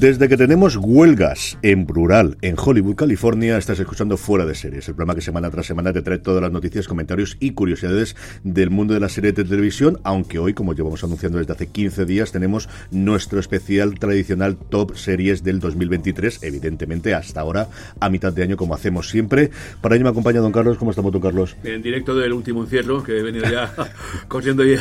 Desde que tenemos huelgas en plural en Hollywood, California, estás escuchando Fuera de Series, el programa que semana tras semana te trae todas las noticias, comentarios y curiosidades del mundo de la serie de televisión, aunque hoy, como llevamos anunciando desde hace 15 días, tenemos nuestro especial tradicional Top Series del 2023, evidentemente hasta ahora a mitad de año como hacemos siempre. Para ello me acompaña don Carlos, ¿cómo estamos don Carlos? En directo del último encierro, que he venido ya corriendo y,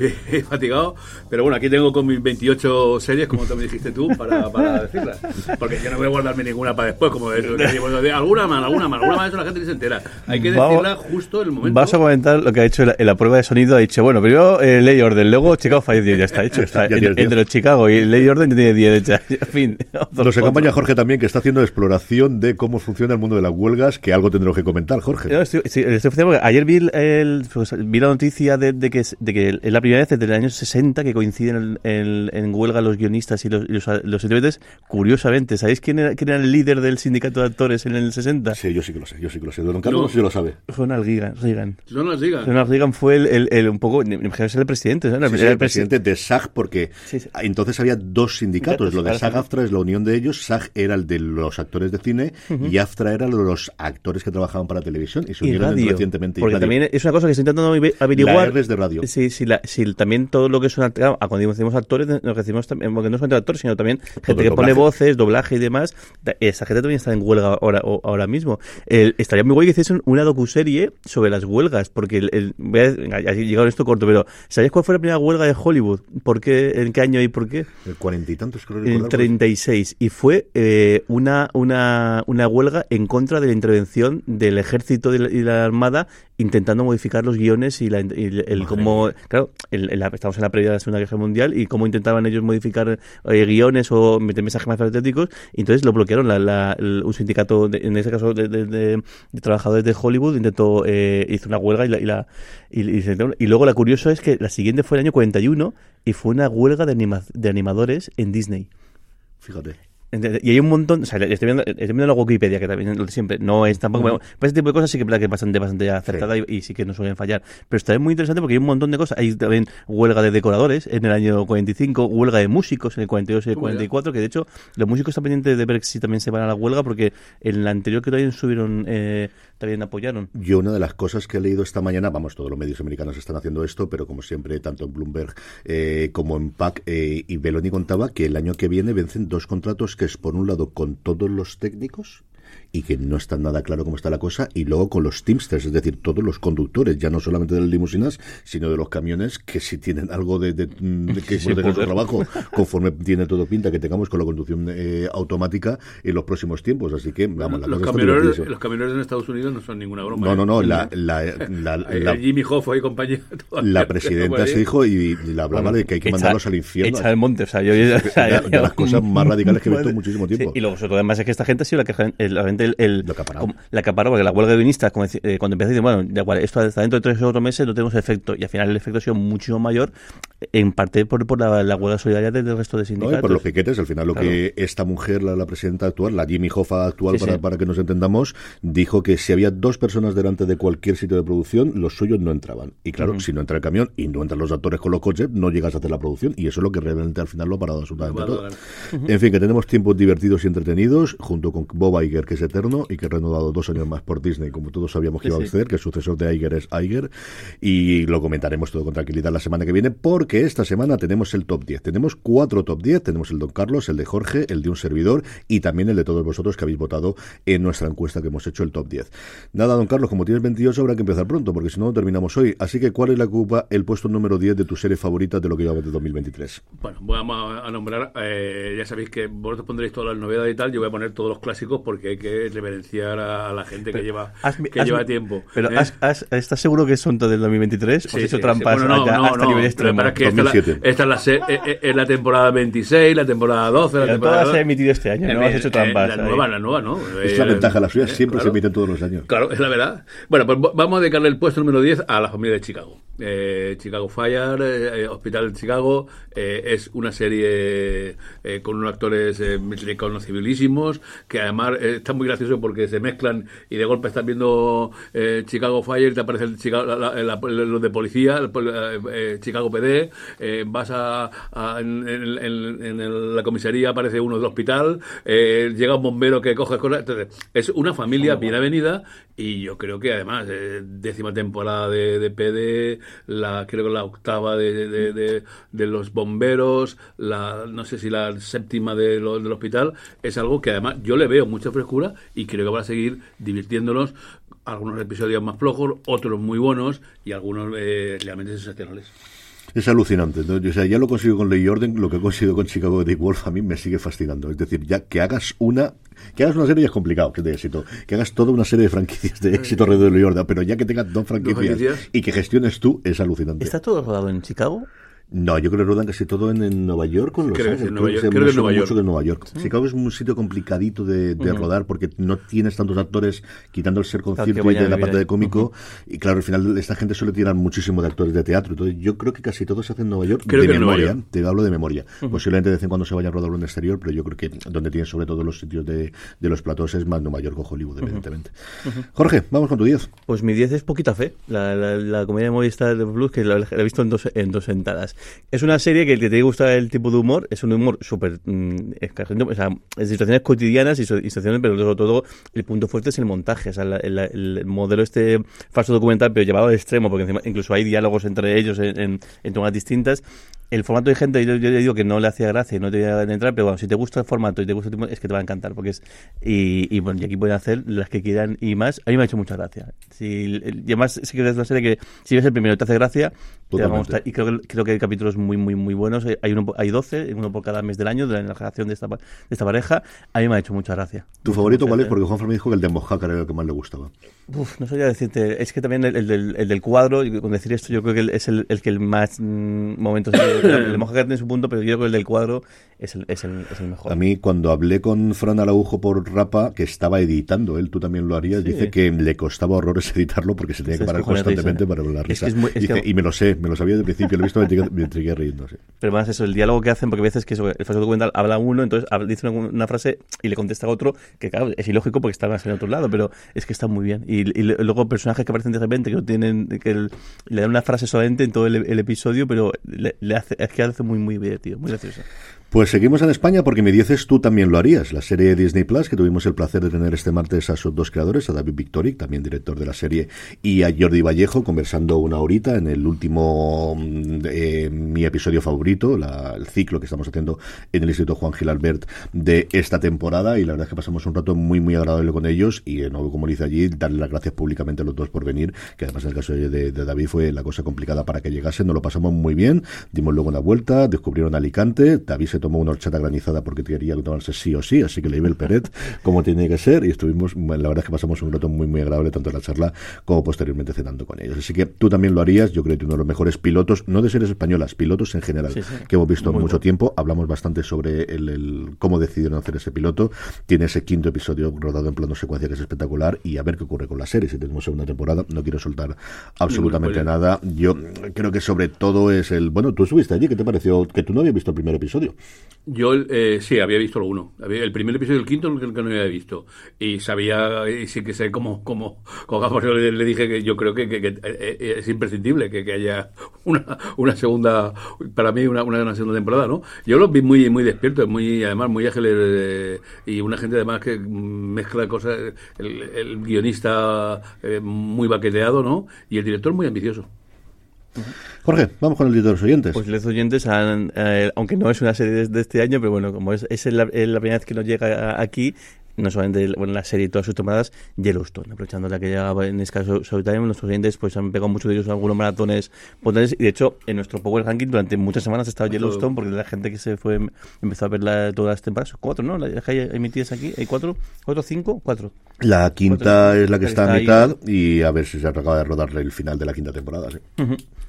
y- fatigado. Pero bueno, aquí tengo con mis 28 series, como me dijiste tú, para, para decirlas. Porque yo no voy a guardarme ninguna para después, como que digo, de alguna más, alguna más, alguna más, eso la gente ni se entera. Hay que Vamos- decirla justo en el momento. Vas a comentar lo que ha hecho en la, en la prueba de sonido. Ha dicho, bueno, primero eh, Ley Orden, luego Chicago Fire 10, ya está hecho. Está, Ya en- entre los Chicago y Ley Orden ya tiene 10 hechas. En fin. otro- Nos acompaña otro. Jorge también, que está haciendo exploración de cómo funciona el mundo de las huelgas, que algo tendremos que comentar, Jorge. No, estoy, estoy porque ayer vi, el, pues, vi la noticia de, de que, es- de que es la primera vez desde el año 60 que coinciden en, en- en huelga los guionistas y los, y los, los intérpretes. Curiosamente, ¿sabéis quién era, quién era el líder del sindicato de actores en el 60? Sí, yo sí que lo sé, yo sí que lo sé. Don Carlos No. sí lo sabe. Ronald Reagan. Reagan. Ronald Reagan fue el, el, el un poco, ser el presidente, Era el presidente de SAG, porque Sí, sí. entonces había dos sindicatos. Lo de. SAG-AFTRA es la unión de ellos. SAG era el de los actores de cine y AFTRA era los actores que trabajaban para televisión y se y unieron radio. recientemente. y Porque radio. también es una cosa que estoy intentando averiguar. La R es de radio. Sí, sí, la- sí, también todo lo que son act- claro, cuando decimos actores, nos decimos también, porque no solamente actores, sino también gente el que pone voces, doblaje y demás. Esa gente también está en huelga ahora, ahora mismo. El- estaría muy guay que hiciesen una docuserie sobre las huelgas, porque el, el- voy a, ha llegado esto corto, pero ¿sabéis cuál fue la primera huelga de Hollywood? ¿Por qué? ¿En qué año y por qué? El cuarenta y tantos, creo recordar, 36 y fue eh, una, una, una huelga en contra de la intervención del ejército y la, y la armada intentando modificar los guiones y, la, y el, el cómo claro el- estamos en la previa de la segunda guerra mundial y cómo intentaban ellos modificar eh, guiones o meter mensajes más patrióticos y entonces lo bloquearon. La, la- el- un sindicato de- en este caso de, de- trabajadores de Hollywood intentó eh, hizo una huelga y la y, la, y, luego la curioso es que la siguiente fue el año 41 y fue una huelga de, anima- de animadores en Disney. Fíjate. Y hay un montón, o sea, estoy viendo, estoy viendo la Wikipedia, que también lo de siempre, no es tampoco, bueno, para ese tipo de cosas sí que es verdad que es bastante, bastante acertada y, y sí que no suelen fallar. Pero está muy interesante porque hay un montón de cosas. Hay también huelga de decoradores en el año 45, huelga de músicos en el 42 y el Toma ya. 44, que de hecho los músicos están pendientes de ver si también se van a la huelga porque en la anterior que también subieron, eh, también apoyaron. Yo una de las cosas que he leído esta mañana, vamos, todos los medios americanos están haciendo esto, pero como siempre, tanto en Bloomberg eh, como en PAC, eh, y Beloni contaba que el año que viene vencen dos contratos que es, por un lado, con todos los técnicos y que no está nada claro cómo está la cosa, y luego con los Teamsters, es decir, todos los conductores, ya no solamente de las limusinas, sino de los camiones, que si tienen algo de, de, de que Sí, trabajo, conforme tiene todo pinta que tengamos con la conducción eh, automática en los próximos tiempos. Así que, vamos, la los, cosa camioneros, los camioneros en Estados Unidos no son ninguna broma. No, ¿eh? no, no, la, la, la, la- Jimmy Hoffa y compañía. la presidenta se dijo y le hablaba de que hay que Echa- mandarlos al infierno. echa al monte, o sea, yo, yo- o sea, de, de las cosas más radicales que he visto en muchísimo tiempo. Sí, y luego, sobre todo, además, es que esta gente ha sido la que el, la gente, el, el- Lo como- la acaparó, porque la huelga de guionistas, eh, cuando empezó, dice, bueno, da igual, esto hasta dentro de tres o cuatro meses no tenemos efecto. Y al final el efecto ha sido muchísimo mayor, en parte por, por la, la huelga solidaria del resto de No, y sindicatos. por los piquetes, al final lo Claro. que esta mujer, la, la presidenta actual, la Jimmy Hoffa actual, Sí, para, sí. para que nos entendamos, dijo que si había dos personas delante de cualquier sitio de producción, los suyos no entraban. Y claro, si no entra el camión y no entran los actores con los coches, no llegas a hacer la producción. Y eso es lo que realmente al final lo ha parado absolutamente todo. En fin, que tenemos tiempos divertidos y entretenidos, junto con Bob Iger, que es eterno y que ha renovado dos años más por Disney, como todos sabíamos que Sí, iba a sí. suceder, que el sucesor de Iger es Iger. Y lo comentaremos todo con tranquilidad la semana que viene, porque esta semana tenemos el top 10. Tenemos cuatro top 10. Tenemos el Don Carlos, el de Jorge, el de un servidor y también el de todos vosotros que habéis votado en nuestra encuesta que hemos hecho el top 10. Nada, Don Carlos, como tienes 28 habrá que empezar pronto, porque si no, no terminamos hoy. Así que, ¿cuál es la que ocupa el puesto número 10 de tu serie favorita de lo que llevamos de 2023? Bueno, vamos a, a nombrar, eh, ya sabéis que vosotros pondréis todas las novedades y tal, yo voy a poner todos los clásicos porque hay que reverenciar a, a la gente que lleva Has- que has- lleva tiempo. Pero ¿eh? has- has- ¿estás seguro que son todos del 2023? ¿O Sí, has hecho sí, trampas sí. Bueno, no, allá no, hasta no, nivel pero extremo? para que esta, es la- 2007. esta es la, se- eh, eh, es la temporada 26, la temporada 12, la Pero temporada... todas se han emitido este año, no Eh, has hecho eh, trampas La ahí. nueva, la nueva, ¿no? Es la Eh, ventaja, las suyas eh, siempre se claro. emiten todos los años. Claro, es la verdad. Bueno, pues vamos a dedicarle el puesto número 10 a la familia de Chicago. Eh, Chicago Fire, eh, Hospital de Chicago, eh, es una serie eh, con unos actores eh, reconocebilísimos, que además eh, está muy gracioso porque se mezclan y de golpe estás viendo eh, Chicago Fire y te aparece el Chicago, la- la- la- los de policía, el eh, eh, Chicago PD, eh, vas a, a- en, en- en- en la comisaría aparece uno del hospital, eh, llega un bombero que coge cosas, entonces es una familia bien avenida y yo creo que además eh, décima temporada de, de PD, la creo que la octava de, de- de- de los bomberos, la no sé si la séptima de lo- del hospital, es algo que además yo le veo mucha frescura y creo que va a seguir divirtiéndonos algunos episodios más flojos, otros muy buenos y algunos eh, realmente sensacionales. Es alucinante. ¿no? O sea, ya lo consigo con Ley Orden, lo que he conseguido con Chicago de Dick Wolf a mí me sigue fascinando. Es decir, ya que hagas una, que hagas una serie ya es complicado, que es de éxito. Que hagas toda una serie de franquicias de éxito alrededor de Ley Orden, pero ya que tengas dos franquicias, franquicias. y que gestiones tú, es alucinante. ¿Está todo rodado en Chicago? No, yo creo que rodan casi todo en, en Nueva York o en Los Creo que sí, Ángeles. York. se Creo que Nueva mucho York. de Nueva York. Chicago es un sitio complicadito de, de rodar porque no tienes tantos actores quitando el ser concierto y de la parte ahí. de cómico. Y claro, al final esta gente suele tirar muchísimo de actores de teatro. Entonces yo creo que casi todo se hace en Nueva York Creo de que memoria. York. Te hablo de memoria. Posiblemente de vez en cuando se vaya a rodar en el exterior, pero yo creo que donde tienes sobre todo los sitios de, de los platos es más Nueva York o Hollywood, evidentemente. Jorge, vamos con tu 10. Pues mi 10 es Poquita Fe, la, la, la comedia de Movistar de Blues, que la, la he visto en dos, en dos sentadas. Es una serie que, que te gusta el tipo de humor, es un humor súper mm, o sea, en situaciones cotidianas y, situaciones, pero sobre todo el punto fuerte es el montaje, o sea, la- el, el modelo este falso documental, pero llevado al extremo, porque encima incluso hay diálogos entre ellos en, en, en tomas distintas. El formato de gente, yo, yo le digo que no le hacía gracia y no te iba a entrar, pero bueno, si te gusta el formato y te gusta el tipo, es que te va a encantar, porque es. Y, y bueno, y aquí pueden hacer las que quieran y más. A mí me ha hecho mucha gracia. Si, el- y además, sí que es una serie que, si ves el primero te hace gracia, te a. Y creo que, creo que capítulos muy, muy, muy buenos. Eh, hay, uno, hay 12, uno por cada mes del año, de la relación de esta, de esta pareja. A mí me ha hecho mucha gracia. ¿Tu favorito cuál es? Porque Juanfran me dijo que el de Mojácar era el que más le gustaba. Uf, no sabía decirte. Es que también el, el, del, el del, cuadro, con decir esto, yo creo que es el, el que el más mmm, momentos. el de Mojácar tiene su punto, pero yo creo que el del cuadro es el, es el, es el mejor. A mí, cuando hablé con Fran Araujo por Rapa, que estaba editando, él tú también lo harías, sí. dice que le costaba horrores editarlo porque se tenía que parar constantemente para hablar risa. Es que es muy, es dice, que... Y me lo sé, me lo sabía desde el principio, lo he visto 20, intrigue riéndose. Pero más eso, el diálogo que hacen, porque a veces que eso, el falso documental habla uno, entonces dice una, una, frase y le contesta a otro, que claro, es ilógico porque está más en otro lado, pero es que está muy bien. Y, y luego personajes que aparecen de repente, que no tienen, que el, le dan una frase solamente en todo el, el episodio, pero le, hace, es que hace muy, muy bien, tío, muy gracioso. Pues seguimos en España porque me dices tú también lo harías. La serie Disney Plus, que tuvimos el placer de tener este martes a sus dos creadores, a David Victoric, también director de la serie, y a Jordi Vallejo, conversando una horita en el último, mm, eh, mi episodio favorito, la- el ciclo que estamos haciendo en el Instituto Juan Gil Albert de esta temporada. Y la verdad es que pasamos un rato muy, muy agradable con ellos. Y de nuevo, como dice allí, darle las gracias públicamente a los dos por venir, que además en el caso de, de- de David fue la cosa complicada para que llegase. Nos lo pasamos muy bien, dimos luego una vuelta, descubrieron Alicante. David se tomó una horchata granizada porque quería tomarse sí o sí, así que le iba el Peret como tiene que ser. Y estuvimos, bueno, la verdad es que pasamos un rato muy, muy agradable, tanto en la charla como posteriormente cenando con ellos. Así que tú también lo harías. Yo creo que uno de los mejores pilotos, no de series españolas, pilotos en general, Sí, sí. que hemos visto Muy mucho bueno. tiempo. Hablamos bastante sobre el, el- cómo decidieron hacer ese piloto. Tiene ese quinto episodio rodado en plano secuencia que es espectacular. Y a ver qué ocurre con la serie. Si tenemos segunda temporada, no quiero soltar absolutamente nada. Yo creo que sobre todo es el. Bueno, tú estuviste allí, ¿qué te pareció? Que tú no habías visto el primer episodio. Yo eh, sí, había visto alguno. El primer episodio del quinto el que, el no había visto. Y sabía, y sí que sé cómo, cómo, cómo por eso le, dije que yo creo que, que- eh, eh, es imprescindible que, haya una, segunda, para mí una, una, segunda temporada, ¿no? Yo los vi muy, muy despiertos, muy, además muy ágiles eh, y una gente además que mezcla cosas, el, el guionista eh, muy baqueteado, ¿no? Y el director muy ambicioso. Jorge, vamos con el de los oyentes. Pues los oyentes, han, eh, aunque no es una serie de, de este año, pero bueno, como es, es la, es la primera vez que nos llega a- aquí, no solamente bueno, la serie y todas sus temporadas, Yellowstone, aprovechando la que llegaba en Show- Showtime, nuestros oyentes pues han pegado muchos de ellos algunos maratones potentes, y de hecho en nuestro Power Ranking durante muchas semanas ha estado Yellowstone, porque la gente que se fue empezó a ver la- todas las temporadas, cuatro, ¿no? Las que hay emitidas aquí, ¿hay cuatro? ¿Cuatro, cinco? Cuatro. La quinta Cuatro- es la que está a ahí. mitad y a ver si se acaba de rodarle el final de la quinta temporada. Sí.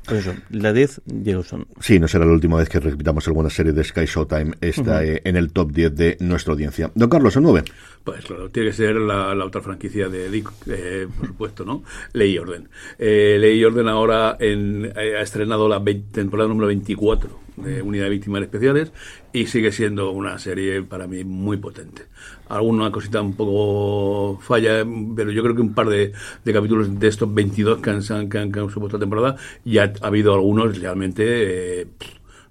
Pues eso, la 10, Yellowstone. Sí, no será la última vez que repitamos alguna serie de Sky Showtime. Está eh, en el top 10 de nuestra audiencia. Don Carlos, el 9. Pues claro, tiene que ser la, la otra franquicia de Dick, eh, por supuesto, ¿no? Ley y Orden. Eh, Ley y Orden ahora en- eh, ha estrenado la 20 temporada número 24 de Unidad de Víctimas Especiales y sigue siendo una serie para mí muy potente. Alguna cosita un poco falla, pero yo creo que un par de, de capítulos de estos 22 que han, que han, que han temporada, ya ha habido algunos realmente... eh,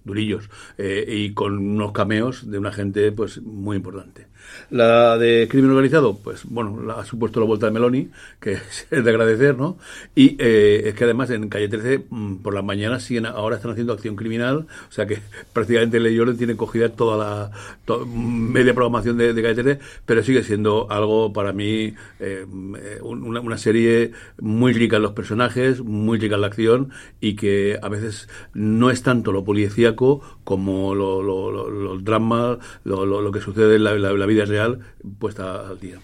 durillos eh, y con unos cameos de una gente pues muy importante. La de crimen organizado, pues bueno, la ha supuesto la vuelta de Meloni, que es de agradecer, ¿no? Y eh, es que además en Calle 13 mm, por las mañanas siguen, ahora están haciendo acción criminal, o sea que prácticamente Ley y Orden tiene cogida toda la to- media programación de, Calle 13, pero sigue siendo algo para mí eh, una, serie muy rica en los personajes, muy rica en la acción y que a veces no es tanto lo policíaco como lo, lo, lo- los dramas, lo, lo- lo que sucede en la vida real puesta al día.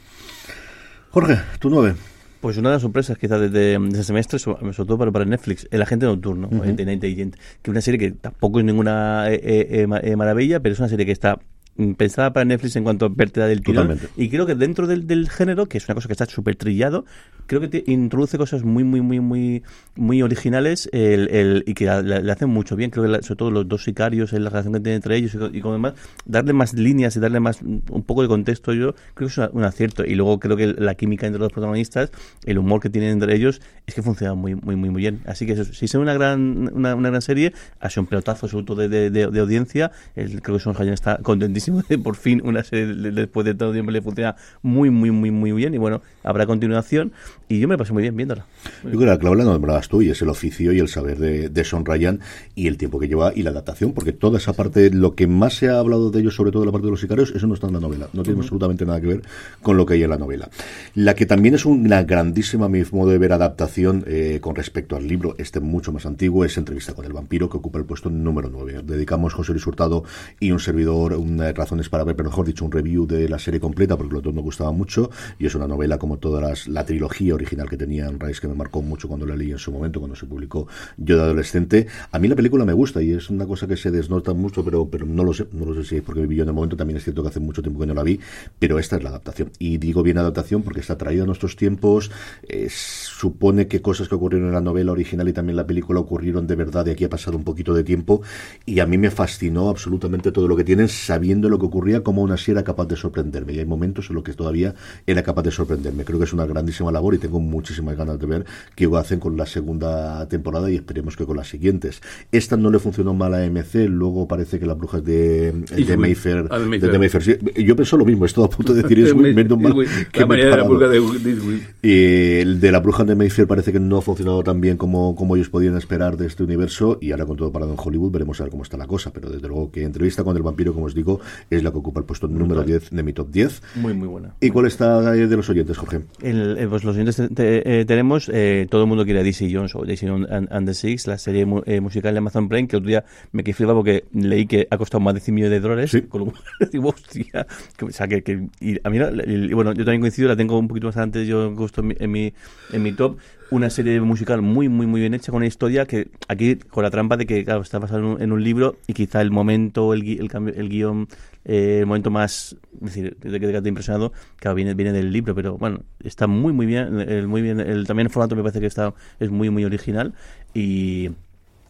Jorge, tu 9. Pues una de las sorpresas quizás de, de, de ese semestre, so- sobre todo para, para Netflix, El Agente Nocturno, uh Night Agent, que es una serie que tampoco es ninguna eh, eh, eh, eh, maravilla, pero es una serie que está mm, pensada para Netflix en cuanto a vértebra del tirón. Totalmente. Y creo que dentro del, del género, que es una cosa que está súper trillado, creo que te introduce cosas muy, muy, muy, muy, muy originales el, el- y que le hacen mucho bien. Creo que la- sobre todo los dos sicarios, en la relación que tienen entre ellos y, y demás, darle más líneas y darle más mm, un poco de contexto, yo creo que es una- un acierto. Y luego creo que la química entre los protagonistas, el humor que tienen entre ellos, es que funciona muy, muy, muy, muy bien. Así que eso, si es una gran, una, gran serie, ha sido un pelotazo todo de, de, de- audiencia. El, creo que Son Hayan está contentísimo de por fin una serie de- después de todo tiempo le funciona muy, muy, muy, muy bien. Y bueno, habrá continuación. Y yo me lo pasé muy bien viéndola. Yo creo que la clave la nombrabas tú y es el oficio y el saber de, de Sean Ryan y el tiempo que lleva y la adaptación, porque toda esa parte, lo que más se ha hablado de ellos, sobre todo la parte de los sicarios, eso no está en la novela, no tiene absolutamente nada que ver con lo que hay en la novela. La que también es una grandísima, a mi modo de ver, adaptación eh, con respecto al libro, este mucho más antiguo, es Entrevista con el vampiro, que ocupa el puesto número 9. Dedicamos José Luis Hurtado y un servidor unas razones para ver, pero mejor dicho, un review de la serie completa, porque los dos nos gustaba mucho, y es una novela como todas las, la trilogía original que tenía en Rice, que me marcó mucho cuando la leí en su momento, cuando se publicó yo de adolescente. A mí la película me gusta y es una cosa que se desnota mucho, pero, pero no lo sé, no lo sé si es porque viví yo en el momento, también es cierto que hace mucho tiempo que no la vi, pero esta es la adaptación. Y digo bien adaptación porque está traída a nuestros tiempos, eh, supone que cosas que ocurrieron en la novela original y también la película ocurrieron de verdad y aquí ha pasado un poquito de tiempo y a mí me fascinó absolutamente todo lo que tienen sabiendo lo que ocurría como aún así era capaz de sorprenderme y hay momentos en los que todavía era capaz de sorprenderme creo que es una grandísima labor y tengo tengo muchísimas ganas de ver qué hacen con la segunda temporada y esperemos que con las siguientes. Esta no le funcionó mal a MC, luego parece que las brujas de, de Mayfair, de de, Mayfair. de Mayfair, sí, yo pensé lo mismo, estoy a punto de decir Eastwick, menos mal que La me he mayoría de la parado. pulga de Disney. Y el de la bruja de Mayfair parece que no ha funcionado tan bien como, como ellos podían esperar de este universo y ahora con todo parado en Hollywood veremos a ver cómo está la cosa, pero desde luego que entrevista con el vampiro, como os digo, es la que ocupa el puesto número 10 de mi top 10. Muy, muy buena. ¿Y cuál está de los oyentes, Jorge? El- eh, pues los siguientes te- eh, tenemos, eh, todo el mundo quiere a DC Jones o DC and, and the Six, la serie mu- eh, musical de Amazon Prime, que otro día me quedé flipado porque leí que ha costado más de 100 millones de dólares. Sí. Con lo cual, digo, hostia. Que, o sea, que, que- y a mí, la- la- y bueno, yo también coincido, la tengo un poquito más antes, yo gusto en mi, en mi, en mi top. Una serie musical muy, muy, muy bien hecha, con una historia que aquí, con la trampa de que, claro, está basada en un, en un libro y quizá el momento, el, gui- el, cambio, el guion, eh, el momento más, es decir, de que te ha impresionado, claro, viene, viene del libro, pero bueno, está muy, muy bien, el, muy bien, el, también el formato me parece que está, es muy, muy original y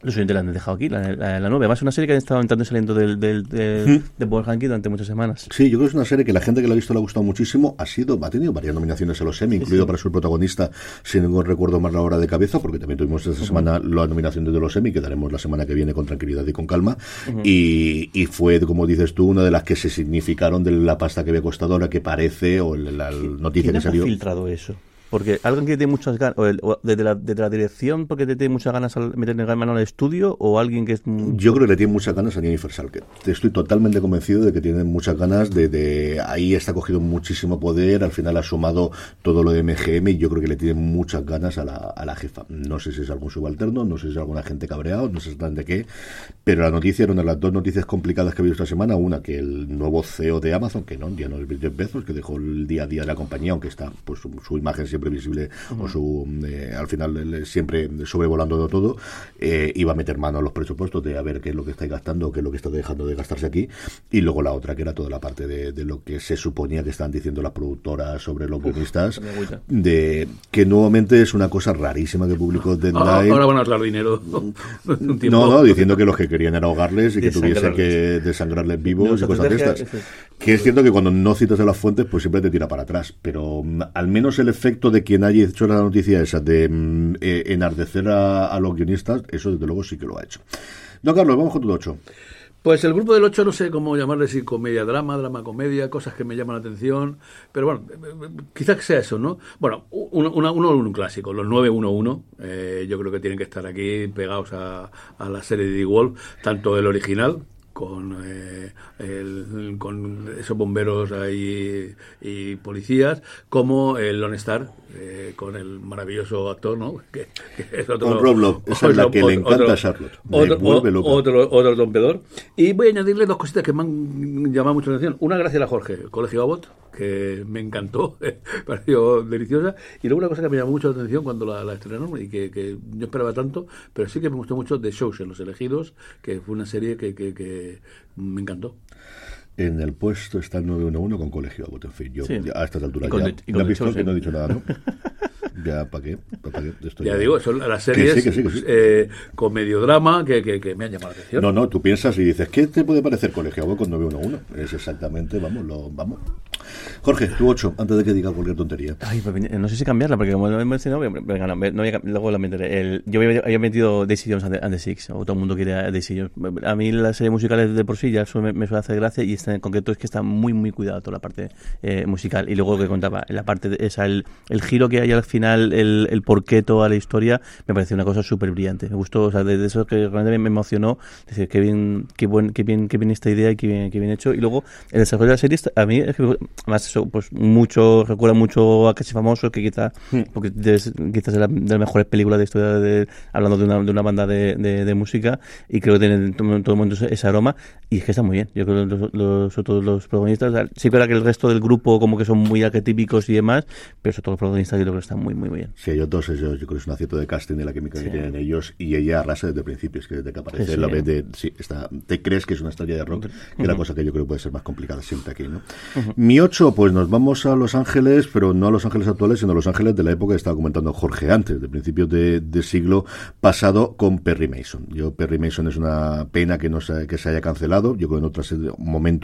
los oyentes la han dejado aquí, la, la, la nueve. Además, es una serie que han estado entrando y saliendo del, del, del, de Paul Hanky durante muchas semanas. Sí, yo creo que es una serie que la gente que la ha visto le ha gustado muchísimo. Ha sido, ha tenido varias nominaciones a los Emmy, incluido para su protagonista, si no recuerdo más la hora de cabeza, porque también tuvimos esta semana la nominación de los Emmy, que daremos la semana que viene con tranquilidad y con calma. y, y fue, como dices tú, una de las que se significaron de la pasta que había costado, ahora que parece, o la, la noticia ¿Quién que ha salió. filtrado eso? Porque alguien que tiene muchas ganas, o, desde, la, desde la dirección, porque te tiene muchas ganas al meterle mano al estudio, o alguien que es. Yo creo que le tiene muchas ganas a Jennifer Salke. Estoy totalmente convencido de que tiene muchas ganas de, ahí está cogido muchísimo poder, al final ha sumado todo lo de MGM y yo creo que le tiene muchas ganas a la, a la jefa. No sé si es algún subalterno, no sé si es alguna gente cabreado, no sé exactamente qué, pero la noticia era una de las dos noticias complicadas que ha habido esta semana, una que el nuevo CEO de Amazon, que no, ya no es Jeff Bezos, que dejó el día a día de la compañía, aunque está pues su, su imagen siempre visible o su eh, al final él siempre sobrevolando de todo, eh, iba a meter mano a los presupuestos de a ver qué es lo que estáis gastando, qué es lo que está dejando de gastarse aquí, y luego la otra que era toda la parte de, de lo que se suponía que estaban diciendo las productoras sobre los guionistas, de que nuevamente es una cosa rarísima que publicó Deadline. Ahora, ahora van a hablar dinero. Un tiempo. No, no, diciendo que los que querían era ahogarles y que tuviesen que Desangrarles. vivos No, y cosas de estas. Que es cierto que cuando no citas de las fuentes, pues siempre te tira para atrás. Pero mm, al menos el efecto de quien haya hecho la noticia esa de mm, eh, enardecer a, los guionistas, eso desde luego sí que lo ha hecho. No, Carlos, vamos con tu 8. Pues el grupo del 8 no sé cómo llamarle, si comedia, drama, drama, comedia, cosas que me llaman la atención, pero bueno, eh, eh, quizás sea eso, ¿no? Bueno, uno, una- uno, un clásico, los 911, eh, yo creo que tienen que estar aquí pegados a, a la serie de The Wolf, tanto el original, con, eh, el- con esos bomberos ahí y policías, como el Lone Star, eh, con el maravilloso actor, ¿no? Que, que es otro, Con Rob esa es la que le encanta a Charlotte. Otro, otro, otro rompedor. Y voy a añadirle dos cositas que me han llamado mucho la atención. Una, gracias a Jorge, el Colegio Abbott, que me encantó, pareció deliciosa. Y luego una cosa que me llamó mucho la atención cuando la, la estrenaron y que, que yo esperaba tanto, pero sí que me gustó mucho The Shows en Los Elegidos, que fue una serie que, que me encantó. En el puesto está el 911 con colegio. En fin, yo Sí. ya a estas alturas ya. Y ¿No con has visto que no he dicho nada, ¿no? ya, ¿para qué? ¿Para qué? Esto Ya digo, son las Que series sí, que sí, que sí. eh, con mediodrama que, que, que me han llamado la atención. No, no, tú piensas y dices, ¿qué te puede parecer Colegio con 911? Es exactamente, vamos, lo, vamos. Jorge, tú 8, antes de que diga cualquier tontería. Ay, pues, no sé si cambiarla, porque como no he mencionado, venga, no, me- no voy a luego la meteré. El, yo había, había metido Daisy Jones and the, and the Six, o todo el mundo quiere a Daisy Jones. A mí las series musicales de por sí ya me, me suele hacer gracia, y esta en concreto es que está muy, muy cuidado toda la parte eh, musical. Y luego lo que contaba, la parte de esa, el, el giro que hay al final, el, el porqué toda la historia, me pareció una cosa súper brillante. Me gustó, o sea, de, de eso que realmente me emocionó, decir, qué bien, qué buen, qué bien, qué bien esta idea y qué bien, qué bien hecho. Y luego, el desarrollo de la serie, a mí, es que, además, eso, pues mucho, recuerda mucho a Casi Famoso, que quizá, porque es, quizás es la, de las mejores películas de historia, de, hablando de una, de una banda de, de, música, y creo que tiene en todo, en todo ese, ese aroma, y es que está muy bien. Yo creo que los, los, sobre todo los protagonistas, sí que era que el resto del grupo como que son muy arquetípicos y demás, pero sobre todo los protagonistas yo creo que están muy, muy, bien. Si ellos dos, ellos, yo creo que es un acierto de casting de la química que tienen ellos y ella arrasa desde el principio, es que desde que aparece Sí, sí. la vez de, sí, está, te crees que es una estrella de rock, que es la cosa que yo creo que puede ser más complicada siempre aquí, ¿no? Mi 8, pues nos vamos a Los Ángeles, pero no a Los Ángeles actuales, sino a Los Ángeles de la época que estaba comentando Jorge antes, de principios de, de siglo pasado con Perry Mason. Yo, Perry Mason es una pena que no se, que se haya cancelado. Yo creo que en otros momentos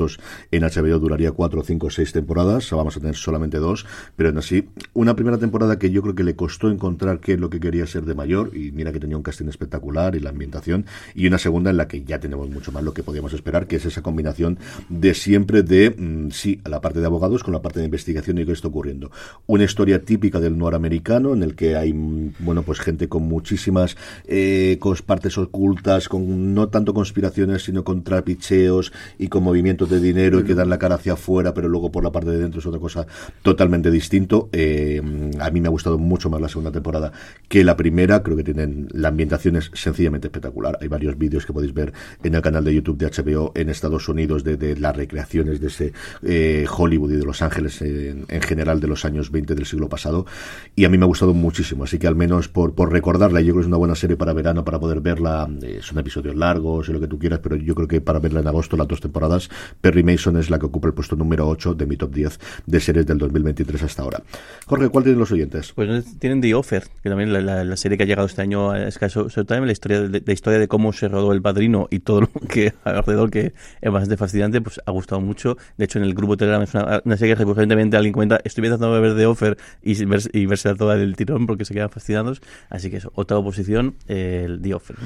en HBO duraría cuatro, cinco, seis temporadas. Vamos a tener solamente dos, pero en así, una primera temporada que yo creo que le costó encontrar qué es lo que quería ser de mayor, y mira que tenía un casting espectacular y la ambientación, y una segunda en la que ya tenemos mucho más lo que podíamos esperar, que es esa combinación de siempre de, mm, sí, a la parte de abogados con la parte de investigación y qué está ocurriendo. Una historia típica del noir americano, en el que hay, mm, bueno, pues gente con muchísimas eh, partes ocultas, con no tanto conspiraciones, sino con trapicheos y con movimientos de dinero y que dan la cara hacia afuera, pero luego por la parte de dentro es otra cosa totalmente distinto. Eh, a mí me ha gustado mucho más la segunda temporada que la primera. Creo que tienen la ambientación es sencillamente espectacular. Hay varios vídeos que podéis ver en el canal de YouTube de HBO en Estados Unidos de, las recreaciones de ese eh, Hollywood y de Los Ángeles en, general de los años 20 del siglo pasado. Y a mí me ha gustado muchísimo. Así que al menos por, por recordarla, yo creo que es una buena serie para verano para poder verla. Eh, son episodios largos y lo que tú quieras, pero yo creo que para verla en agosto las dos temporadas, Perry Mason es la que ocupa el puesto número 8 de mi top 10 de series del 2023 hasta ahora. Jorge, ¿cuál tienen los oyentes? Pues tienen The Offer, que también la, la, serie que ha llegado este año a Sky Showtime, la historia de, la historia de cómo se rodó El Padrino y todo lo que alrededor que es bastante fascinante, pues ha gustado mucho. De hecho, en el grupo Telegram es una, serie que recurrentemente alguien comenta, estoy empezando a ver The Offer y, verse, y verse toda del tirón porque se quedan fascinados. Así que eso, otra oposición, el The Offer.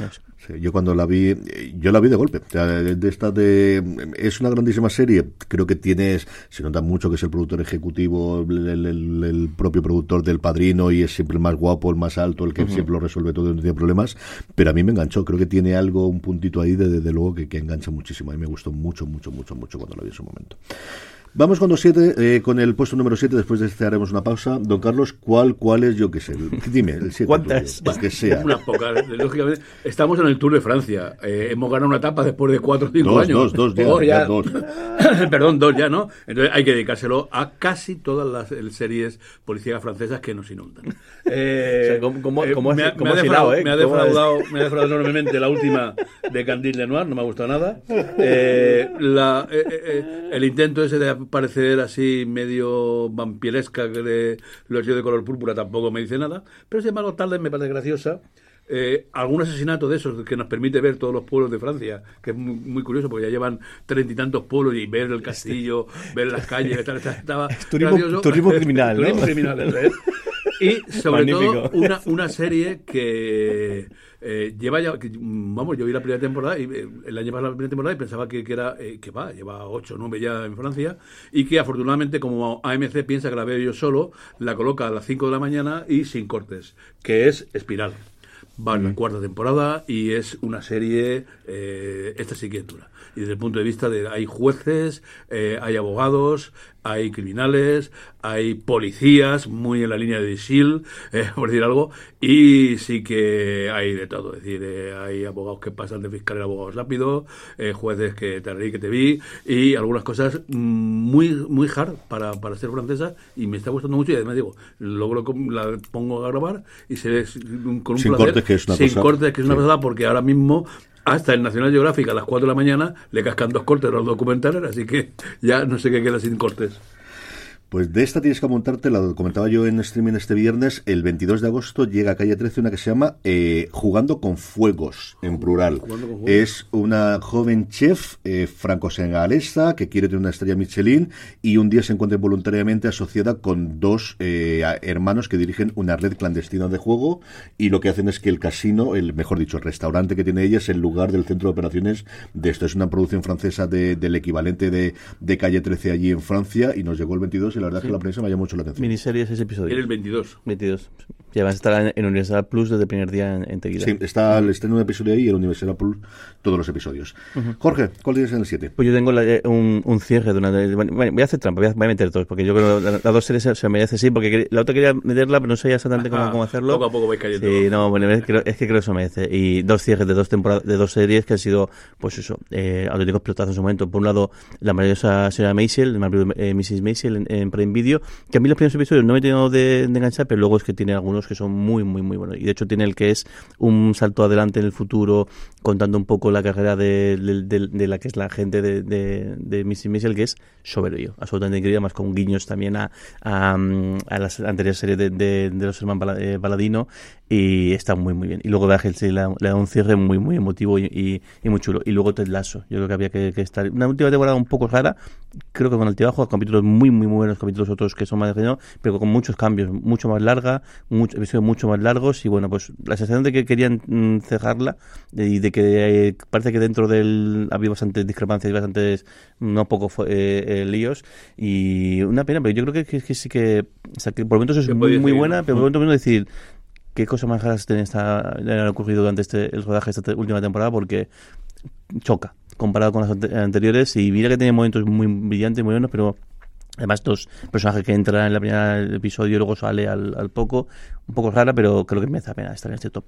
yo cuando la vi, yo la vi de golpe. de esta de, es una grandísima serie. Creo que tienes, se nota mucho que es el productor ejecutivo, el, propio productor del Padrino y es siempre el más guapo, el más alto, el que siempre lo resuelve todo y no tiene problemas. Pero a mí me enganchó. Creo que tiene algo, un puntito ahí, desde de luego, que, que engancha muchísimo. A mí me gustó mucho, mucho, mucho, mucho cuando la vi en su momento. Vamos con los siete, eh, con el puesto número 7, después de este haremos una pausa. Don Carlos, ¿cuál, cuál es, yo qué sé? Dime, el 7. ¿Cuántas? que sea. Unas pocas, lógicamente. Estamos en el Tour de Francia. Eh, hemos ganado una etapa después de 4 o 5 años. Dos, dos, ya, dos. Perdón, dos ya, ¿no? Entonces hay que dedicárselo a casi todas las series policíacas francesas que nos inundan. Eh, ¿cómo, cómo, me, ha, me, ha defraudado, me, ha defraudado, me ha defraudado enormemente la última de Candil Lenoir, no me ha gustado nada. La, el intento ese de aparecer así medio vampiresca que de los de color púrpura tampoco me dice nada, pero sin embargo tarde me parece graciosa. Eh, algún asesinato de esos que nos permite ver todos los pueblos de Francia, que es muy, curioso porque ya llevan treinta y tantos pueblos y ver el castillo, ver las calles, estaba turismo, turismo criminal. turismo criminal, ¿eh? Y sobre todo una, una serie que eh, lleva ya, vamos, yo vi la primera temporada y eh, año pasado la primera temporada y pensaba que, que era, eh, que va, lleva 8 o 9 ya en Francia y que afortunadamente como AMC piensa que la veo yo solo, la coloca a las 5 de la mañana y sin cortes, que es Espiral. Va en la cuarta temporada y es una serie, esta sí que dura. Y desde el punto de vista de hay jueces, hay abogados, hay criminales, hay policías, muy en la línea de SEAL, eh, por decir algo, y sí que hay de todo. Es decir, eh, hay abogados que pasan de fiscal a abogados rápido, eh, jueces que te reí, que te vi, y algunas cosas muy muy hard para, para ser francesa, y me está gustando mucho, y además digo, logro la pongo a grabar y se ve con un sin cortes, que es una sin cortes, que es una pasada, porque ahora mismo hasta el National Geographic a las 4 de la mañana le cascan dos cortes a los documentales, así que ya no sé qué queda sin cortes. Pues de esta tienes que montarte, la comentaba yo en streaming este viernes, el 22 de agosto llega a Calle 13 una que se llama eh, Jugando con Fuegos, en plural. Es una joven chef eh, franco-senegalesa que quiere tener una estrella Michelin y un día se encuentra voluntariamente asociada con dos eh, hermanos que dirigen una red clandestina de juego y lo que hacen es que el casino, el mejor dicho, el restaurante que tiene ella es el lugar del centro de operaciones de esto. Es una producción francesa del equivalente de, de Calle 13 allí en Francia y nos llegó el 22 la verdad es que la prensa me llama mucho la atención. Miniseries ese episodio. En el 22. 22. Ya vas a estar en, Universal Plus desde el primer día en, enseguida. Sí, está, está en un episodio ahí y en Universal Plus todos los episodios. Jorge, ¿cuál tienes en el 7? Pues yo tengo eh, un, un, cierre de una... bueno, voy a hacer trampa, voy a, meter todos, porque yo creo que las dos series se, merece, sí, porque la otra quería meterla, pero no sabía exactamente cómo, cómo hacerlo. Poco a poco vais cayendo. Sí, no, bueno, es, que creo que se merece. Y dos cierres de dos temporadas, de dos series que han sido, pues eso, eh, auténticos pelotazos en su momento. Por un lado, la maravillosa señora Maisel, eh, Mrs. Maisel en, en Prime Video, que a mí los primeros episodios no me he tenido de, de enganchar, pero luego es que tiene algunos que son muy, muy muy, bueno. Y de hecho tiene el que es un salto adelante en el futuro contando un poco la carrera de, de- de- la que es la gente de, de, Missy Mitchell, que es soberbio, absolutamente increíble, más con guiños también a, a, las anteriores series de, los hermanos Bala- eh, y está muy muy bien. Y luego Bagel sí le, da- un cierre muy muy emotivo y, y, muy chulo. Y luego Ted Lasso, yo creo que había que, estar... Una última temporada un poco rara, creo que con altibajo, capítulos muy muy buenos, capítulos otros que son más de pero con muchos cambios, mucho más larga, mucho, episodios mucho más largos y bueno, pues la sensación de que querían mm, cerrarla y de que eh, parece que dentro del había bastantes discrepancias y bastantes no poco fo- eh, eh, líos. Y una pena, pero yo creo que, que- que sí que, o sea, que por momentos es muy, muy buena, pero por momentos es decir qué cosas más raras tiene esta, le han ocurrido durante este, el rodaje de esta te- última temporada porque choca comparado con las ante- anteriores. Y mira que tiene momentos muy brillantes, muy buenos, pero además estos personajes que entran en el primer episodio y luego sale al, al poco, un poco rara, pero creo que merece la pena estar en este top.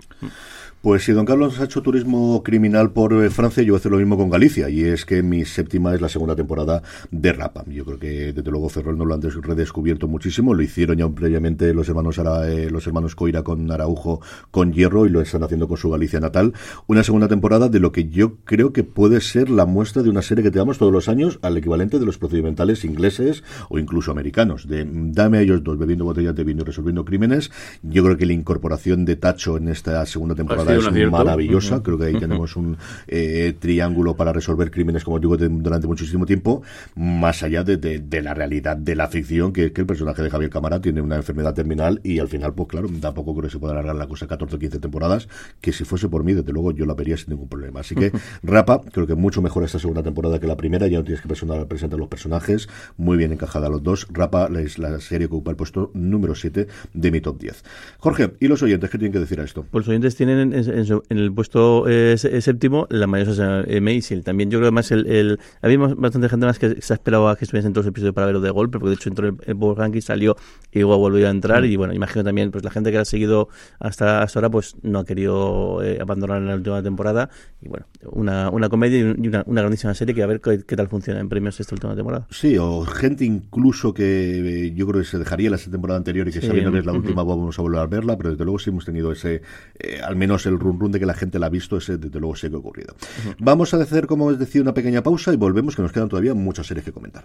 Pues si don Carlos ha hecho turismo criminal por eh, Francia, yo voy a hacer lo mismo con Galicia, y es que mi séptima es la segunda temporada de Rapa. Yo creo que desde luego Ferrol no lo han des- redescubierto muchísimo, lo hicieron ya previamente los hermanos Ara- eh, los hermanos Coira con Araujo, con Hierro, y lo están haciendo con su Galicia natal. Una segunda temporada de lo que yo creo que puede ser la muestra de una serie que te damos todos los años al equivalente de los procedimentales ingleses o incluso americanos, de dame a ellos dos bebiendo botellas de vino y resolviendo crímenes. Yo creo que la incorporación de Tacho en esta segunda temporada es acierto. maravillosa. Creo que ahí tenemos un eh, triángulo para resolver crímenes, como digo, de- durante muchísimo tiempo, más allá de, de- de la realidad de la ficción, que, que el personaje de Javier Cámara tiene una enfermedad terminal y al final, pues claro, tampoco creo que se pueda alargar la cosa 14 o 15 temporadas, que si fuese por mí, desde luego yo la vería sin ningún problema. Así que Rapa, creo que mucho mejor esta segunda temporada que la primera, ya no tienes que presentar los personajes, muy bien encajada los dos. Rapa es la serie que ocupa el puesto número 7 de mi top 10. Jorge, ¿y los oyentes qué tienen que decir a esto? Pues los oyentes tienen en, su- en el puesto eh, sé- séptimo la mayor eh, Maisel. También yo creo que más el, el había bastante gente más que se ha esperado a que estuviesen en todos los episodios para verlo de golpe, porque de hecho entró en el, el Power Ranking, salió y luego volvió a entrar. Y bueno, imagino también pues la gente que la ha seguido hasta, hasta ahora pues no ha querido eh, abandonar en la última temporada. Y bueno, una, una comedia y un- y una, una grandísima serie que a ver qué, qué tal funciona en premios esta última temporada. Sí, o gente incluso que eh, yo creo que se dejaría la temporada anterior y que Sí. sabiendo que es la última vamos a volver a verla, pero desde luego sí hemos tenido ese, eh, al menos el run run de que la gente la ha visto, ese desde luego sí que ha ocurrido. Vamos a hacer, como os decía, una pequeña pausa y volvemos, que nos quedan todavía muchas series que comentar.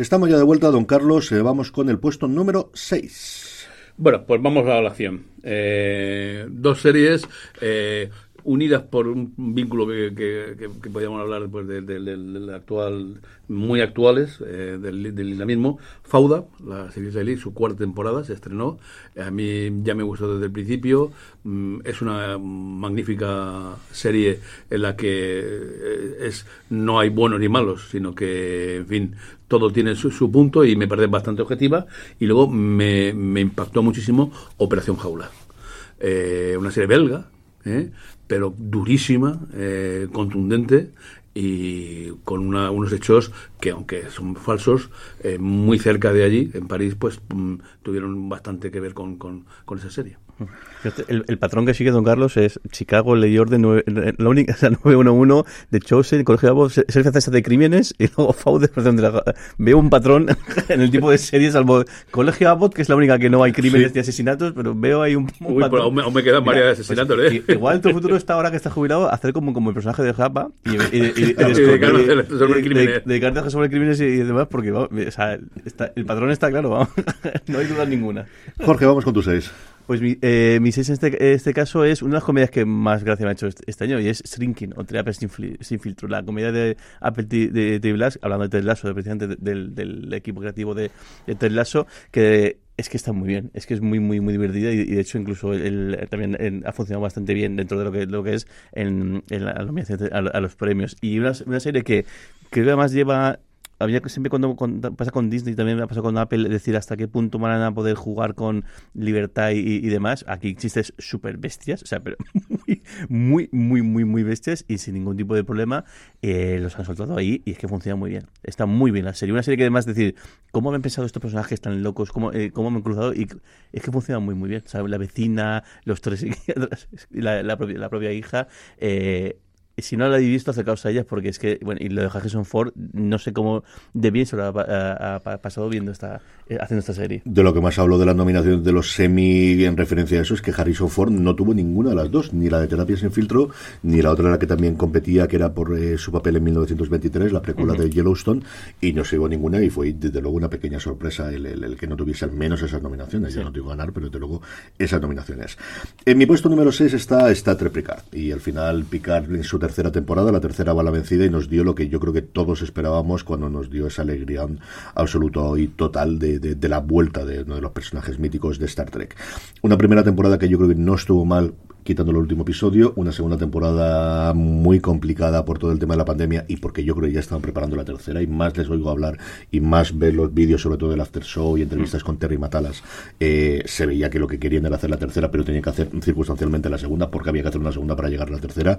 Estamos ya de vuelta, don Carlos, eh, vamos con el puesto número 6. Bueno, pues vamos a la acción. Eh, dos series eh, unidas por un vínculo que, que, podríamos hablar pues, de- de- del actual, muy actuales, eh, del, del islamismo. Fauda, la serie israelí, su cuarta temporada se estrenó. A mí ya me gustó desde el principio. Mm, Es una magnífica serie en la que eh, es no hay buenos ni malos, sino que, en fin, todo tiene su, su punto y me parece bastante objetiva. Y luego me, me impactó muchísimo Operación Jaula. Eh, una serie belga, ¿eh? pero durísima, eh, contundente y con una- unos hechos que, aunque son falsos, eh, muy cerca de allí, en París, pues mm, tuvieron bastante que ver con, con- con esa serie. El, el patrón que sigue Don Carlos es Chicago, Ley Orden, nueve- la única, o sea, 911 de Chosen, Colegio de Abogados, Servicio Cesta de Crímenes y luego Faude. perdón, de la- Veo un patrón en el tipo de series, salvo Colegio de Abbott, que es la única que no hay crímenes Sí. ni asesinatos, pero veo ahí un, un Uy, pero aún me- aún me quedan varios asesinatos, pues, ¿eh? i- Igual tu futuro está ahora que está jubilado, hacer como, como el personaje de Japa y, de- de- dedicarte a resolver crímenes y, y demás, porque vamos, o sea, está- el patrón está claro, vamos. no hay duda ninguna. Jorge, vamos con tu 6. Pues mi, eh, mi seis en este, este caso es una de las comedias que más gracia me ha hecho este, este año y es Shrinking o Terapia sin, sin filtro, la comedia de Apple de, de Blas, hablando de Ted Lasso, de, precisamente del, equipo creativo de, de Ted Lasso, que es que está muy bien, es que es muy, muy, muy divertida y, de hecho incluso el, también en- ha funcionado bastante bien dentro de lo que, lo que es en, la a los premios. Y una, una serie que creo que además lleva había que siempre cuando, pasa con Disney también ha pasado con Apple decir hasta qué punto van a poder jugar con libertad y, demás. Aquí chistes súper bestias o sea pero muy muy muy muy muy bestias y sin ningún tipo de problema eh, los han soltado ahí y es que funciona muy bien. Está muy bien la serie. Una serie que además decir cómo me han pensado estos personajes tan locos cómo, eh, cómo me han cruzado y es que funciona muy muy bien. ¿sabes? la vecina los tres la, la propia, la propia hija eh, si no la habéis visto, acercaos a ellas porque es que, bueno, y lo de Harrison Ford, no sé cómo de bien se lo ha, ha- ha pasado viendo esta, eh, haciendo esta serie. De lo que más hablo de las nominaciones de los semi en referencia a eso es que Harrison Ford no tuvo ninguna de las dos, ni la de Terapia sin filtro, ni la otra la que también competía, que era por eh, su papel en 1923, la precuela Ujú. de Yellowstone, y no se llevó ninguna y fue desde luego una pequeña sorpresa el, el- el que no tuviese al menos esas nominaciones. Yo no digo ganar, pero desde luego esas nominaciones. En mi puesto número 6 está Star Trek Picard, y al final Picard en su tercera temporada, la tercera va a la vencida y nos dio lo que yo creo que todos esperábamos cuando nos dio esa alegría absoluto y total de, de- de la vuelta de uno de los personajes míticos de Star Trek. Una primera temporada que yo creo que no estuvo mal quitando el último episodio, una segunda temporada muy complicada por todo el tema de la pandemia y porque yo creo que ya estaban preparando la tercera y más les oigo hablar y más ver los vídeos sobre todo del after show y entrevistas con Terry Matalas. Eh, se veía que lo que querían era hacer la tercera pero tenían que hacer circunstancialmente la segunda porque había que hacer una segunda para llegar a la tercera.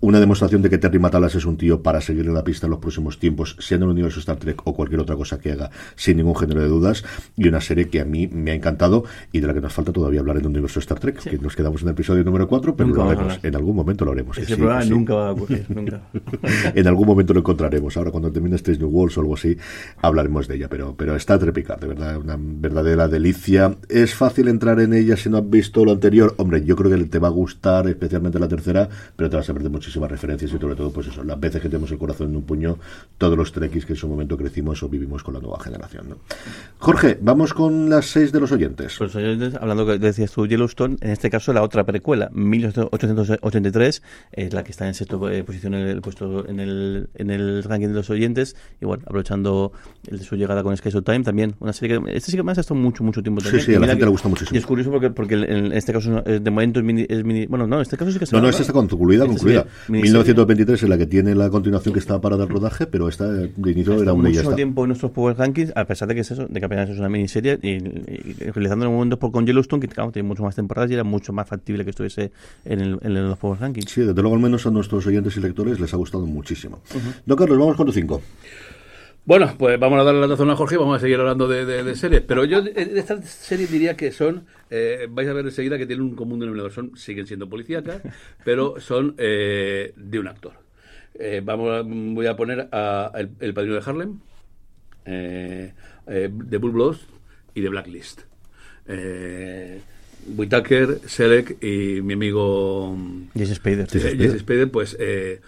Una demostración de que Terry Matalas es un tío para seguirle la pista en los próximos tiempos siendo el universo Star Trek o cualquier otra cosa que haga sin ningún género de dudas y una serie que a mí me ha encantado y de la que nos falta todavía hablar en el universo Star Trek que nos quedamos en el episodio número 4 pero Nunca lo haremos en algún momento lo haremos Ese sí, programa sí. nunca va a ocurrir, nunca. en algún momento lo encontraremos. Ahora, cuando termine Strange New Worlds o algo así, hablaremos de ella. Pero, pero está Picard, de verdad, una verdadera delicia. Es fácil entrar en ella si no has visto lo anterior. Hombre, yo creo que te va a gustar, especialmente la tercera, pero te vas a perder muchísimas referencias y sobre todo, pues eso, las veces que tenemos el corazón en un puño, todos los trekkies que en su momento crecimos o vivimos con la nueva generación. ¿no? Jorge, vamos con las seis de los oyentes. Pues oyentes, hablando que decías tú Yellowstone, en este caso la otra precuela, 1883, es la que está en sexta eh, posición en el puesto en el, en el ranking de los oyentes, y bueno, aprovechando el de su llegada con Sky Time también, una serie que este sí que me ha estado mucho mucho tiempo Sí, también. sí, a Y la gente le gusta muchísimo. Y es curioso porque, porque en este caso eh, de momento es mini, es mini- bueno, no, en este caso sí que se No, no, esta está concluida, Esta concluida. miniserie. 1923 es la que tiene la continuación que estaba para dar rodaje, pero esta de inicio era Está una y ya está. tiempo en nuestros Power Rankings, a pesar de que es eso, de que apenas es una miniserie, y, y, y realizando en momentos por con Yellowstone, que claro, tiene mucho más temporadas y era mucho más factible que estuviese en, el, en los Power Rankings. Sí, desde luego al menos a nuestros oyentes y lectores les ha gustado muchísimo. Don Carlos, vamos con tu 5. Bueno, pues vamos a darle la razón a Jorge y vamos a seguir hablando de, de- de series. Pero yo de de estas series diría que son, eh, vais a ver enseguida que tienen un común denominador. Son, siguen siendo policíacas, pero son eh, de un actor. Eh, vamos a- voy a poner a El, El Padrino de Harlem, eh, eh, de Bull Bloods y de Blacklist. Eh, Whitaker, Selleck y mi amigo Jason Spader. Jason Spader, pues eh,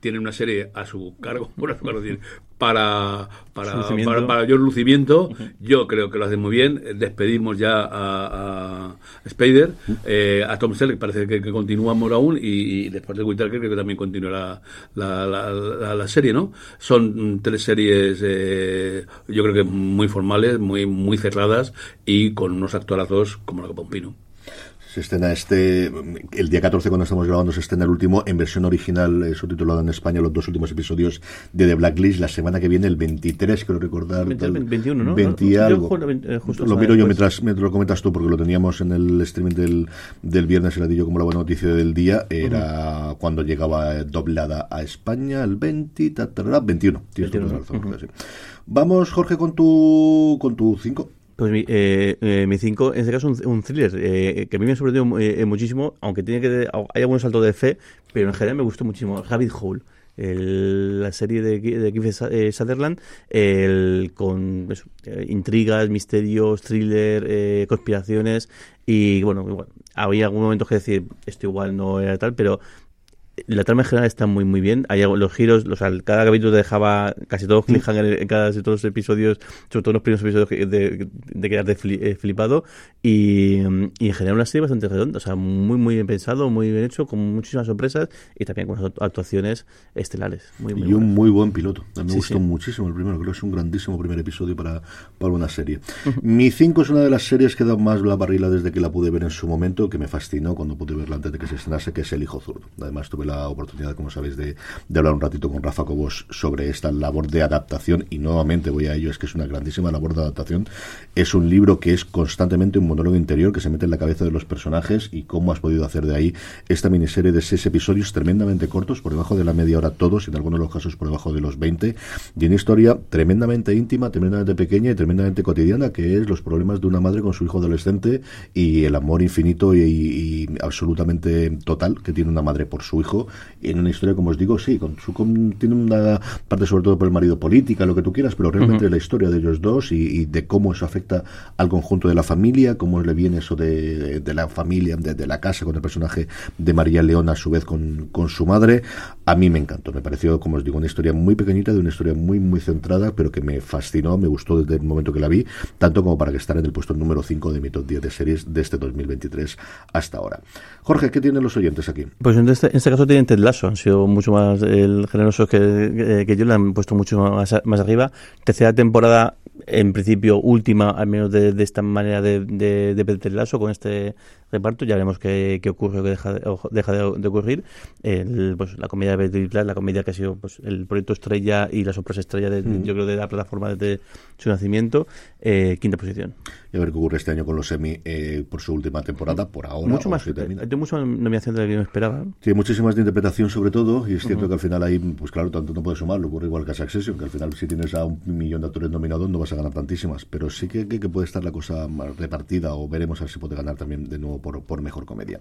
tienen una serie a su cargo, por a su cargo, tiene, para, para, para, para mayor lucimiento. Yo creo que lo hacen muy bien. Despedimos ya a, a Spader, eh, a Tom Selleck parece que, que continuamos aún y, y después de Whitaker creo que también continuará la, la, la, la serie, ¿no? Son mm, tres series, eh, yo creo que muy formales, muy, muy cerradas y con unos actorazos como la que Pompino. Se estrena este, el día 14 cuando estamos grabando se estrena el último en versión original, eh, subtitulado en España, los dos últimos episodios de The Blacklist. La semana que viene, el 23, creo recordar. 20, tal- 21, ¿no? 20 y Yo algo. justo- eh, justo lo miro yo mientras, mientras lo comentas tú, porque lo teníamos en el streaming del, del viernes, el ladillo como la buena noticia del día. Era cuando llegaba eh, doblada a España, el 20, ta, ta, ta, 21. Tienes toda la 21, razón. Jorge, sí. Vamos, Jorge, con tu con tu 5. Pues mi, eh, eh, mi 5, en este caso, un, un thriller eh, que a mí me ha sorprendido eh, muchísimo, aunque tiene que hay algunos saltos de fe, pero en general me gustó muchísimo. Rabbit Hole, la serie de, de eh, Sutherland, el, con eso, eh, intrigas, misterios, thriller, eh, conspiraciones y bueno, igual, había algún momento que decir esto igual no era tal, pero la trama en general está muy muy bien. Hay los giros, o sea, cada capítulo te dejaba casi todos cliffhanger en cada, todos los episodios, sobre todo los primeros episodios de, de quedarte eh, flipado. Y, mm, y en general una serie bastante redonda, o sea, muy muy bien pensado, muy bien hecho, con muchísimas sorpresas y también con actuaciones estelares. Muy, muy y un buenas. muy buen piloto. A mí me Sí, gustó sí. muchísimo el primero. Creo que es un grandísimo primer episodio para, para una serie. Mi 5 es una de las series que da más la barrila desde que la pude ver en su momento, que me fascinó cuando pude verla antes de que se estrenase, que es El Hijo Zurdo. Además, tuve la oportunidad, como sabéis, de, de hablar un ratito con Rafa Cobos sobre esta labor de adaptación. Y nuevamente voy a ello, es que es una grandísima labor de adaptación. Es un libro que es constantemente un monólogo interior que se mete en la cabeza de los personajes y cómo has podido hacer de ahí esta miniserie de seis episodios tremendamente cortos, por debajo de la media hora todos, y en algunos de los casos por debajo de los 20, y una historia tremendamente íntima, tremendamente pequeña y tremendamente cotidiana, que es los problemas de una madre con su hijo adolescente y el amor infinito y, y absolutamente total que tiene una madre por su hijo, en una historia, como os digo, sí, con su, con- tiene una parte sobre todo por el marido política, lo que tú quieras, pero realmente es la historia de ellos dos y, y de cómo eso afecta al conjunto de la familia, cómo le viene eso de, de la familia, de, de la casa, con el personaje de María León a su vez con, con su madre. A mí me encantó, me pareció, como os digo, una historia muy pequeñita, de una historia muy, muy centrada, pero que me fascinó, me gustó desde el momento que la vi, tanto como para que estar en el puesto número 5 de mi top 10 de series de este 2023 hasta ahora. Jorge, ¿qué tienen los oyentes aquí? Pues en este, en este caso tienen Ted Lasso, han sido mucho más el generosos que, que, que yo, le han puesto mucho más, más arriba. Tercera temporada, en principio última, al menos de, esta manera de, de, de Lasso, con este reparto, ya veremos qué, qué ocurre o qué deja, deja de, ocurrir. Pues, la comedia la comedia que ha sido pues, el proyecto estrella y la sorpresa estrella, de, Mm. yo creo, de la plataforma desde su nacimiento, eh, quinta posición. Y a ver qué ocurre este año con los Emmy eh, por su última temporada, por ahora. mucho más, hay mucha nominación de la que yo me esperaba. Tiene muchísimas de interpretación sobre todo, y es cierto que al final ahí, pues claro, tanto no puedes sumar, lo ocurre igual que a Succession, que al final si tienes a un millón de actores nominados no vas a ganar tantísimas, pero sí que, que, que puede estar la cosa más repartida, o veremos a ver si puede ganar también de nuevo por, por mejor comedia.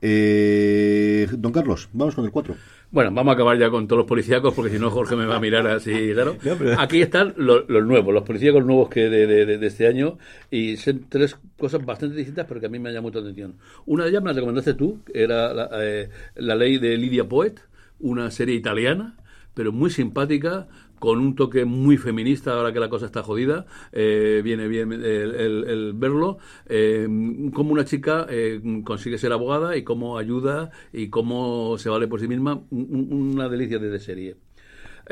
Eh, don Carlos, vamos con el 4. Bueno, vamos a acabar ya con todos los policíacos porque si no Jorge me va a mirar así, claro. Aquí están los, los nuevos, los policíacos nuevos que de, de- de- de este año y son tres cosas bastante distintas pero que a mí me llamado mucho la atención. Una de ellas me la recomendaste tú, era la, eh, la ley de Lidia Poet, una serie italiana, pero muy simpática, con un toque muy feminista ahora que la cosa está jodida, eh, viene bien el, el- verlo, eh, cómo una chica eh, consigue ser abogada y cómo ayuda y cómo se vale por sí misma, un- un- una delicia de, de serie.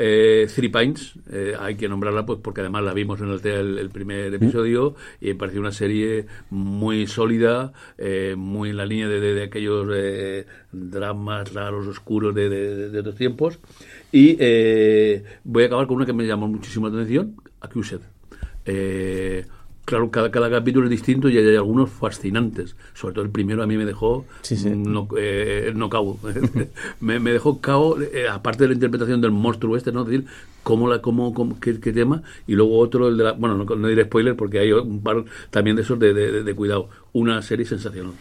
Eh, Three Pines, eh, hay que nombrarla pues porque además la vimos en el, el, el primer episodio y me pareció una serie muy sólida, eh, muy en la línea de, de- de aquellos eh, dramas raros, oscuros de, de, otros tiempos. Y eh, voy a acabar con una que me llamó muchísimo la atención, Accused. Eh, claro, cada, cada capítulo es distinto y hay, algunos fascinantes. Sobre todo el primero a mí me dejó no, eh, knockout. me, me dejó cao, eh, aparte de la interpretación del monstruo este, ¿no? Es decir, cómo la, cómo, cómo- qué, qué tema. Y luego otro, el de la. Bueno, no, no diré spoiler porque hay un par también de esos de, de- de- de cuidado. Una serie sensacional.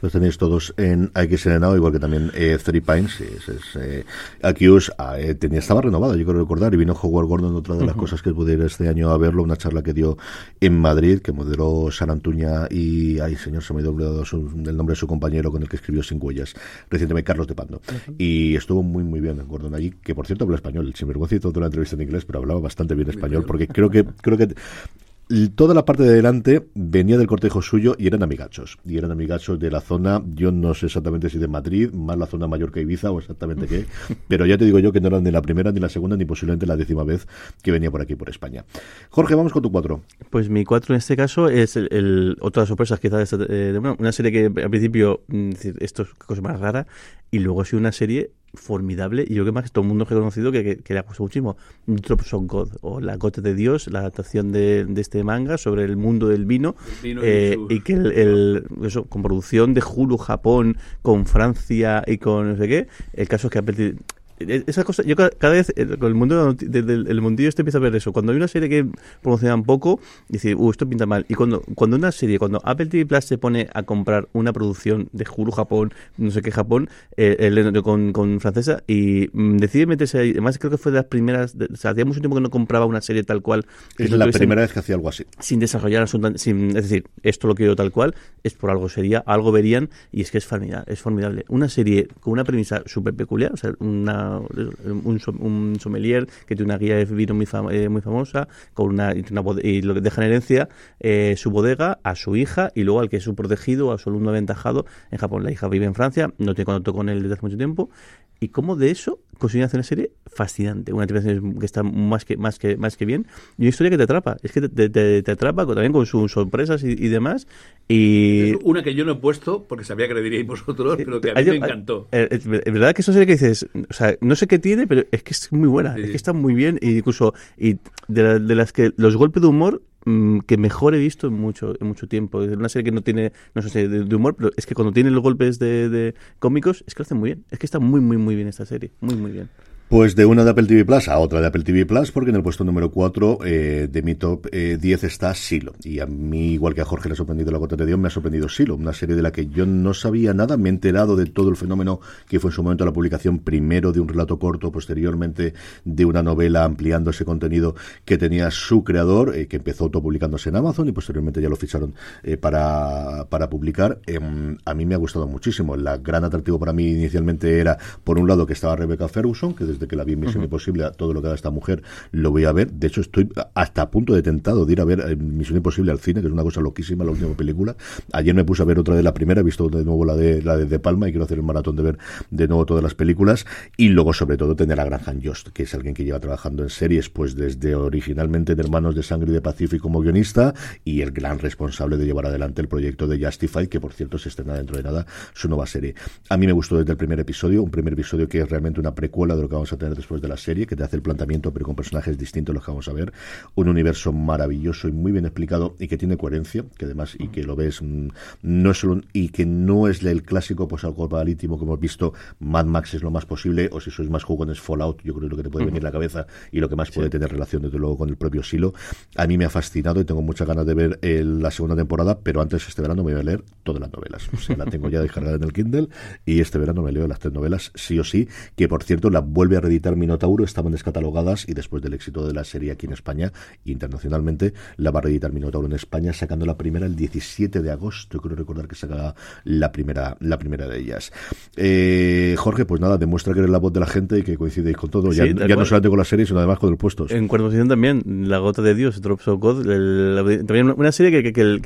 Los tenéis todos en Hay que Serenado, igual que también eh, Three Pines. Es, es, eh, Accused, ah, eh, tenía, estaba renovada, yo creo recordar, y vino Howard Gordon, otra de las Ujú. cosas que pude ir este año a verlo, una charla que dio en Madrid, que moderó San Antuña y, ay señor, se me ha olvidado su- el nombre de su compañero con el que escribió Sin Huellas, recientemente Carlos de Pando. Y estuvo muy, muy bien Gordon allí, que por cierto habla español, el sinvergüenza hizo toda la entrevista en inglés, pero hablaba bastante bien español, porque creo que, creo que toda la parte de delante venía del cortejo suyo y eran amigachos. Y eran amigachos de la zona, yo no sé exactamente si de Madrid, más la zona mayor que Ibiza o exactamente qué, pero ya te digo yo que no eran ni la primera, ni la segunda, ni posiblemente la décima vez que venía por aquí, por España. Jorge, vamos con tu cuatro. Pues mi 4 en este caso es el, el- otra de las sorpresas quizás de, eh, de una, una serie que al principio mm, esto es cosa más rara y luego ha sido una serie formidable. Y yo creo que más todo el mundo ha reconocido que, que, que le ha gustado muchísimo. Drops of God o La Gota de Dios, la adaptación de, de este manga sobre el mundo del vino, eh, y que el, el- eso, con producción de Hulu Japón, con Francia y con no sé qué, el caso es que Apple eh, esa cosa, yo ca- cada vez eh, con el mundo del el mundillo este empieza a ver eso. Cuando hay una serie que promocionan poco, dice, uh, esto pinta mal. Y cuando, cuando una serie, cuando Apple TV Plus se pone a comprar una producción de Hulu Japón, no sé qué Japón, eh, el- con, con francesa, y mm, decide meterse ahí, además creo que fue de las primeras, de- o sea, hacía mucho tiempo que no compraba una serie tal cual. Es la primera vez que hacía algo así. sin desarrollar absolutamente, sin, es decir, esto lo quiero tal cual, es por algo sería, algo verían y es que es formidable, es formidable. Una serie con una premisa súper peculiar, o sea, una, un, som- un sommelier que tiene una guía de vino muy, eh, muy famosa, con una, y, una y lo que deja en herencia eh, su bodega a su hija y luego al que es su protegido, a su alumno aventajado en Japón. La hija vive en Francia, no tiene contacto con él desde hace mucho tiempo y cómo de eso consiguen hacer una serie fascinante, una interpretación que está más que más que más que bien y una historia que te atrapa, es que te, te- te- te atrapa también con sus sorpresas y, y demás y Es una que yo no he puesto porque sabía que le diríais vosotros, pero que a mí hay- me encantó. eh, Es verdad que es una serie que dices, o sea, no sé qué tiene, pero es que es muy buena, Sí. es que está muy bien, y incluso y de, la- de las que los golpes de humor mm, que mejor he visto en mucho en mucho tiempo. Es una serie que no tiene, no sé, de, de humor, pero es que cuando tiene los golpes de, de cómicos, es que lo hace muy bien. Es que está muy, muy, muy bien esta serie. Muy, muy bien. Pues de una de Apple TV Plus a otra de Apple TV Plus, porque en el puesto número 4 eh, de mi top eh, 10 está Silo. Y a mí, igual que a Jorge le ha sorprendido la gota de Dios, me ha sorprendido Silo, una serie de la que yo no sabía nada, me he enterado de todo el fenómeno que fue en su momento la publicación primero de un relato corto, posteriormente de una novela ampliando ese contenido que tenía su creador, eh, que empezó autopublicándose en Amazon y posteriormente ya lo ficharon eh, para, para publicar. Em, a mí me ha gustado muchísimo. La gran atractivo para mí inicialmente era, por un lado, que estaba Rebecca Ferguson, que desde que la vi en Misión. Imposible, a todo lo que haga esta mujer, lo voy a ver. De hecho, estoy hasta a punto de tentado de ir a ver eh, Misión Imposible al cine, que es una cosa loquísima, la última película. Ayer me puse a ver otra de la primera, he visto de nuevo la de la de, De Palma y quiero hacer el maratón de ver de nuevo todas las películas. Y luego, sobre todo, tener a Graham Jost, que es alguien que lleva trabajando en series, pues desde originalmente de Hermanos de Sangre y de Pacífico como guionista y el gran responsable de llevar adelante el proyecto de Justified, que por cierto se estrena dentro de nada su nueva serie. A mí me gustó desde el primer episodio, un primer episodio que es realmente una precuela de lo que vamos a tener después de la serie, que te hace el planteamiento, pero con personajes distintos los que vamos a ver. Un universo maravilloso y muy bien explicado y que tiene coherencia, que además, y que lo ves, mm, no es solo un- y que no es el clásico posapocalíptico que hemos visto, Mad Max es lo más posible, o si sois más jugones Fallout, yo creo que es lo que te puede venir a la cabeza y lo que más puede tener relación, desde luego, con el propio Silo. A mí me ha fascinado y tengo muchas ganas de ver eh, la segunda temporada, pero antes este verano me voy a leer todas las novelas. O sea, la tengo ya descargada en el Kindle y este verano me leo las tres novelas, sí o sí, que por cierto la vuelve a reeditar Minotauro, estaban descatalogadas y después del éxito de la serie aquí en España, internacionalmente, la va a reeditar Minotauro en España, sacando la primera el 17 de agosto, creo recordar que saca la primera, la primera de ellas. Eh, Jorge, pues nada, demuestra que eres la voz de la gente y que coincidéis con todo, Sí, ya, no solamente con la serie, sino además con los puestos. En posición también, La Gota de Dios, Drops of God, el- también una serie que, que, que el,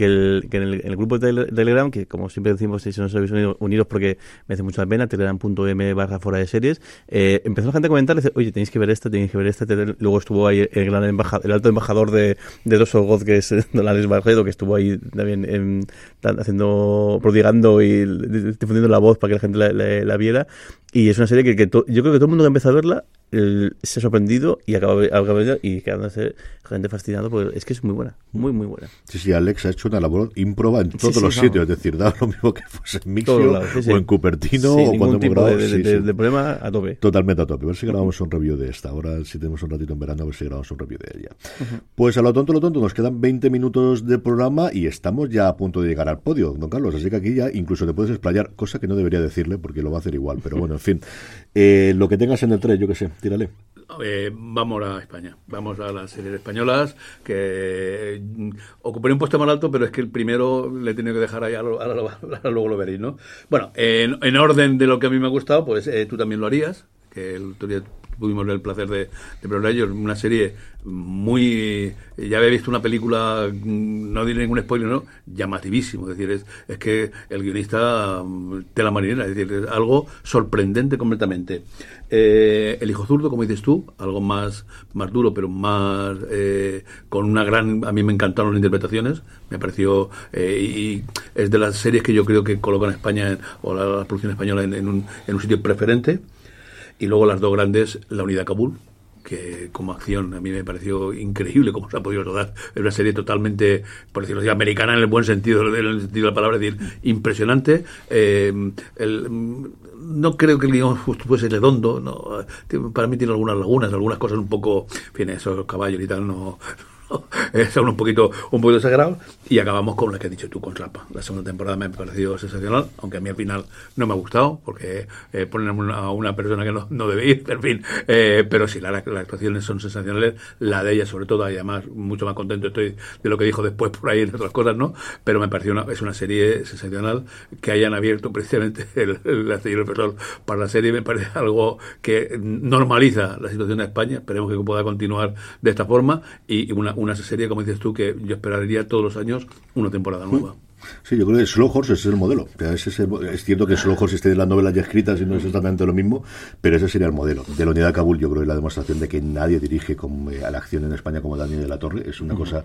que en, el, en el grupo de Tele- Telegram, que como siempre decimos, si no os habéis unido, unidos porque me hace mucha pena, telegram.m barra fuera de series, eh, empezó la gente a comentar, dice, oye, tenéis que ver esta, tenéis que ver esta, luego estuvo ahí el gran embajador, el alto embajador de, de Drops of God, que es Dolores Barredo, que estuvo ahí también tan- haciendo, prodigando y difundiendo la voz para que la gente la, la- la viera, y es una serie que, que to- yo creo que todo el mundo que empezó a verla el- se ha sorprendido y acaba, acaba y quedándose gente fascinado porque es que es muy buena, muy muy buena. Sí, sí, Alex ha hecho una labor ímproba en todos sí, los vamos. sitios, es decir, da lo mismo que fuese en Mixio lados, sí, sí. o en Cupertino o cuando hemos grabado. de, problema a tope. Totalmente a tope. A ver si grabamos un review de esta. Ahora, si tenemos un ratito en verano, a ver si grabamos un review de ella. Pues a lo tonto, lo tonto, nos quedan 20 minutos de programa y estamos ya a punto de llegar al podio, don Carlos. Así que aquí ya incluso te puedes explayar, cosa que no debería decirle porque lo va a hacer igual. Pero bueno, en fin. Eh, lo que tengas en el 3, yo qué sé, tírale. Eh, vamos a España, vamos a las series españolas, que mm, ocuparé un puesto más alto, pero es que el primero le he tenido que dejar ahí, ahora, luego lo veréis, ¿no? Bueno, en, en orden de lo que a mí me ha gustado, pues eh, tú también lo harías, que el otro tuvimos el placer de, de ellos, una serie muy... Ya había visto una película, mm, no diré ningún spoiler, ¿no? Llamativísimo, es decir, es, es que el guionista mm, tela marinera, es decir, es algo sorprendente completamente. Eh, el hijo zurdo, como dices tú, algo más, más duro, pero más eh, con una gran... A mí me encantaron las interpretaciones, me pareció... eh, y es de las series que yo creo que colocan España, o la, producción española, en un, en un sitio preferente. Y luego las dos grandes, La Unidad Kabul, que como acción a mí me pareció increíble cómo se ha podido rodar. Es una serie totalmente, por decirlo así, americana en el buen sentido, en el sentido de la palabra, es decir, impresionante. Eh, no creo que el guion fuese redondo, no, para mí tiene algunas lagunas, algunas cosas un poco, en fin, esos caballos y tal, no, son un poquito, un poquito exagerados. Y acabamos con lo que has dicho tú, con Rapa. La segunda temporada me ha parecido sensacional, aunque a mí al final no me ha gustado, porque eh, ponen a una persona que no, no debe ir, en fin. Eh, pero sí, las actuaciones son sensacionales. La de ella, sobre todo, además, mucho más contento estoy de lo que dijo después por ahí en otras cosas, ¿no? Pero me pareció una, es una serie sensacional que hayan abierto precisamente el, el astillero Pesol para la serie. Me parece algo que normaliza la situación de España. Esperemos que pueda continuar de esta forma y una, una serie, como dices tú, que yo esperaría todos los años una temporada nueva. Sí, yo creo que Slow Horse es el modelo. Es, cierto que Slow Horse esté en las novelas ya escritas y no es exactamente lo mismo, pero ese sería el modelo. De la unidad de Kabul, yo creo que la demostración de que nadie dirige eh, a la acción en España como Daniel de la Torre es una cosa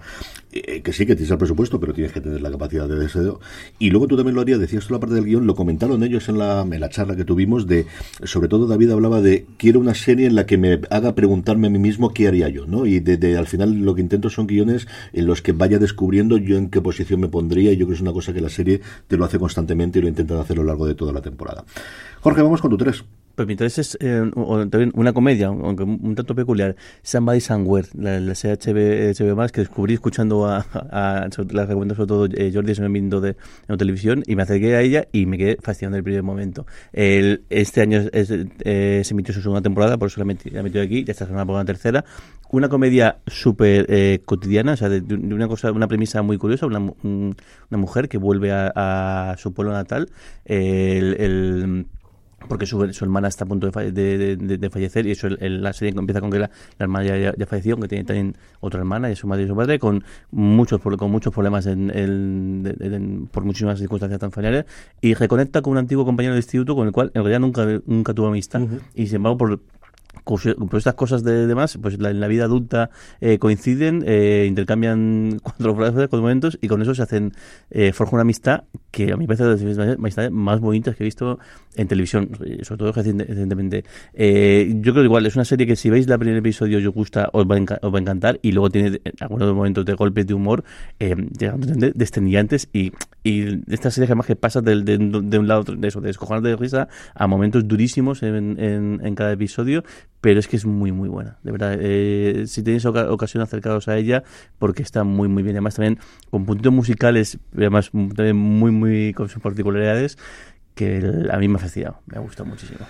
eh, que sí que tienes el presupuesto, pero tienes que tener la capacidad de deseo. Y luego tú también lo harías, decías tú la parte del guion, lo comentaron ellos en la, en la charla que tuvimos, de sobre todo David hablaba de quiero una serie en la que me haga preguntarme a mí mismo qué haría yo, ¿no? Y de, al final lo que intento son guiones en los que vaya descubriendo yo en qué posición me pondría, y yo creo que es una cosa que la serie te lo hace constantemente y lo intentan hacer a lo largo de toda la temporada. Jorge, vamos con tu tres. Pues mi interés es eh, una comedia, aunque un tanto peculiar, Somebody Somewhere, la, la CHB, más que descubrí escuchando a, a, la recomendó sobre todo eh, Jordi se me de, en televisión y me acerqué a ella y me quedé fascinado en el primer momento. El, este año eh, se emitió su segunda temporada, por eso la he metido aquí, ya está semana por una tercera. Una comedia súper eh, cotidiana, o sea, de, una cosa, una premisa muy curiosa, una, una mujer que vuelve a, a su pueblo natal, el, el porque su, su, hermana está a punto de, de, de, fallecer y eso el, la serie empieza con que la, hermana ya, ya, falleció, aunque tiene también otra hermana y su madre y su padre con muchos con muchos problemas en, por muchísimas circunstancias tan familiares y reconecta con un antiguo compañero de instituto con el cual en realidad nunca nunca tuvo amistad. Y sin embargo por por estas cosas de demás, pues en la vida adulta eh, coinciden, eh, intercambian cuatro frases, cuatro momentos y con eso se hacen, eh, forja una amistad que a mí me parece de las amistades más bonitas que he visto en televisión, sobre todo recientemente. yo creo que igual es una serie que si veis el primer episodio os gusta, os va, a, os va a encantar y luego tiene algunos momentos de golpes de humor eh, descendientes y, y esta serie además que pasa de, de, un lado de eso, de escojonar de risa a momentos durísimos en, en, en cada episodio pero es que es muy, muy buena, de verdad. Eh, si tenéis ocasión acercaros a ella, porque está muy, muy bien. Además, también con puntos musicales, además, también muy, muy con sus particularidades, que a mí me ha fascinado, me ha gustado muchísimo.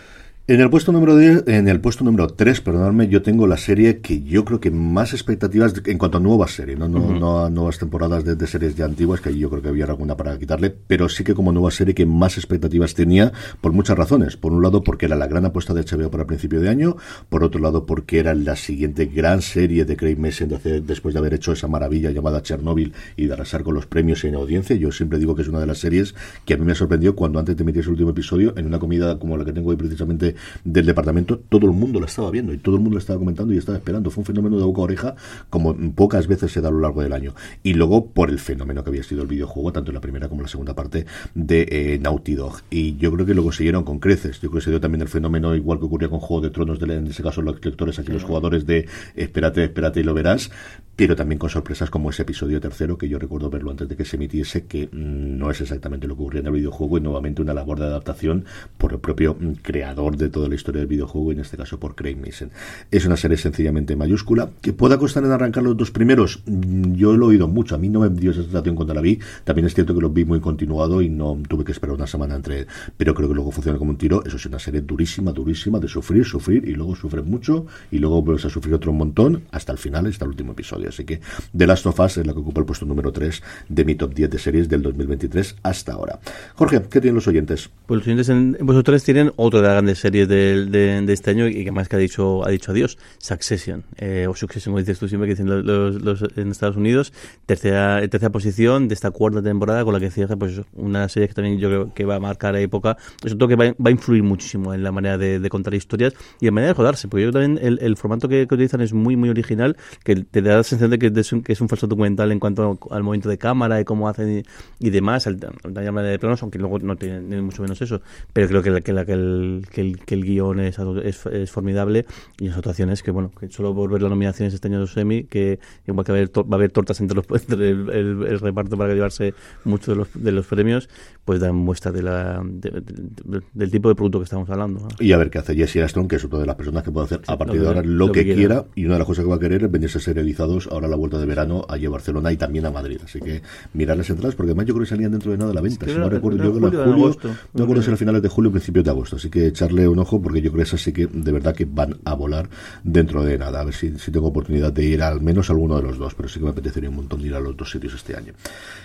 En el puesto número 10, en el puesto número 3, perdonadme, yo tengo la serie que yo creo que más expectativas en cuanto a nuevas series, no, no, a nuevas temporadas de, series ya antiguas, que yo creo que había alguna para quitarle, pero sí que como nueva serie que más expectativas tenía por muchas razones. Por un lado, porque era la gran apuesta de HBO para el principio de año, por otro lado, porque era la siguiente gran serie de Craig Mason después de haber hecho esa maravilla llamada Chernobyl y de arrasar con los premios en audiencia. Yo siempre digo que es una de las series que a mí me sorprendió cuando antes de emitir ese último episodio, en una comida como la que tengo hoy precisamente del departamento, todo el mundo la estaba viendo y todo el mundo la estaba comentando y estaba esperando. Fue un fenómeno de boca a oreja como pocas veces se da a lo largo del año. Y luego por el fenómeno que había sido el videojuego, tanto en la primera como en la segunda parte de eh, Naughty Dog. Y yo creo que lo consiguieron con creces. Yo creo que se dio también el fenómeno, igual que ocurría con Juego de Tronos, de, en ese caso los lectores, aquí los jugadores de espérate, espérate y lo verás, pero también con sorpresas como ese episodio tercero, que yo recuerdo verlo antes de que se emitiese, que mm, no es exactamente lo que ocurría en el videojuego y nuevamente una labor de adaptación por el propio mm, creador de toda la historia del videojuego, en este caso por Craig Mason. Es una serie sencillamente mayúscula, que pueda costar en arrancar los dos primeros, mm, yo lo he oído mucho, a mí no me dio esa sensación cuando la vi, también es cierto que lo vi muy continuado y no tuve que esperar una semana entre, pero creo que luego funciona como un tiro, eso es una serie durísima, durísima, de sufrir, sufrir y luego sufrir mucho y luego vuelves a sufrir otro montón hasta el final, hasta el último episodio. Así que The Last of Us es la que ocupa el puesto número 3 de mi top 10 de series del 2023 hasta ahora. Jorge, ¿qué tienen los oyentes? Pues los oyentes en, vosotros tienen otra de las grandes series de, de, este año y que más que ha dicho, ha dicho adiós, Succession, eh, o Succession, como dices tú siempre que dicen los, los, en Estados Unidos, tercera, tercera posición de esta cuarta temporada con la que cierra pues una serie que también yo creo que va a marcar época, sobre todo que va, va a influir muchísimo en la manera de, contar historias y en manera de jodarse, porque yo también el, el formato que, utilizan es muy muy original, que te da sensación de que es, un, que es un falso documental en cuanto al movimiento de cámara y cómo hacen y, demás, el, la llama de planos, aunque luego no tiene ni mucho menos eso. Pero creo que, la, que, la, que, el, que, el, que el guion es, es, formidable y las actuaciones que, bueno, que solo por ver las nominaciones este año de Semi, que igual que va a haber, va a haber tortas entre, los, entre el, el, reparto para llevarse muchos de los, de los premios, pues dan muestra de la, del tipo de producto que estamos hablando. Y a ver qué hace Jesse Astron, que es otra de las personas que puede hacer a partir de ahora lo, que, quiera. Y una de las cosas que va a querer es venirse serializados ahora a la vuelta de verano allí a Barcelona y también a Madrid. Así que mirar las entradas, porque además yo creo que salían dentro de nada de la venta. si no recuerdo, yo creo que julio, no recuerdo si a finales de julio o principios de agosto. Así que echarle un ojo, porque yo creo que esas sí que de verdad que van a volar dentro de nada. A ver si, si tengo oportunidad de ir al menos a alguno de los dos, pero sí que me apetecería un montón de ir a los dos sitios este año.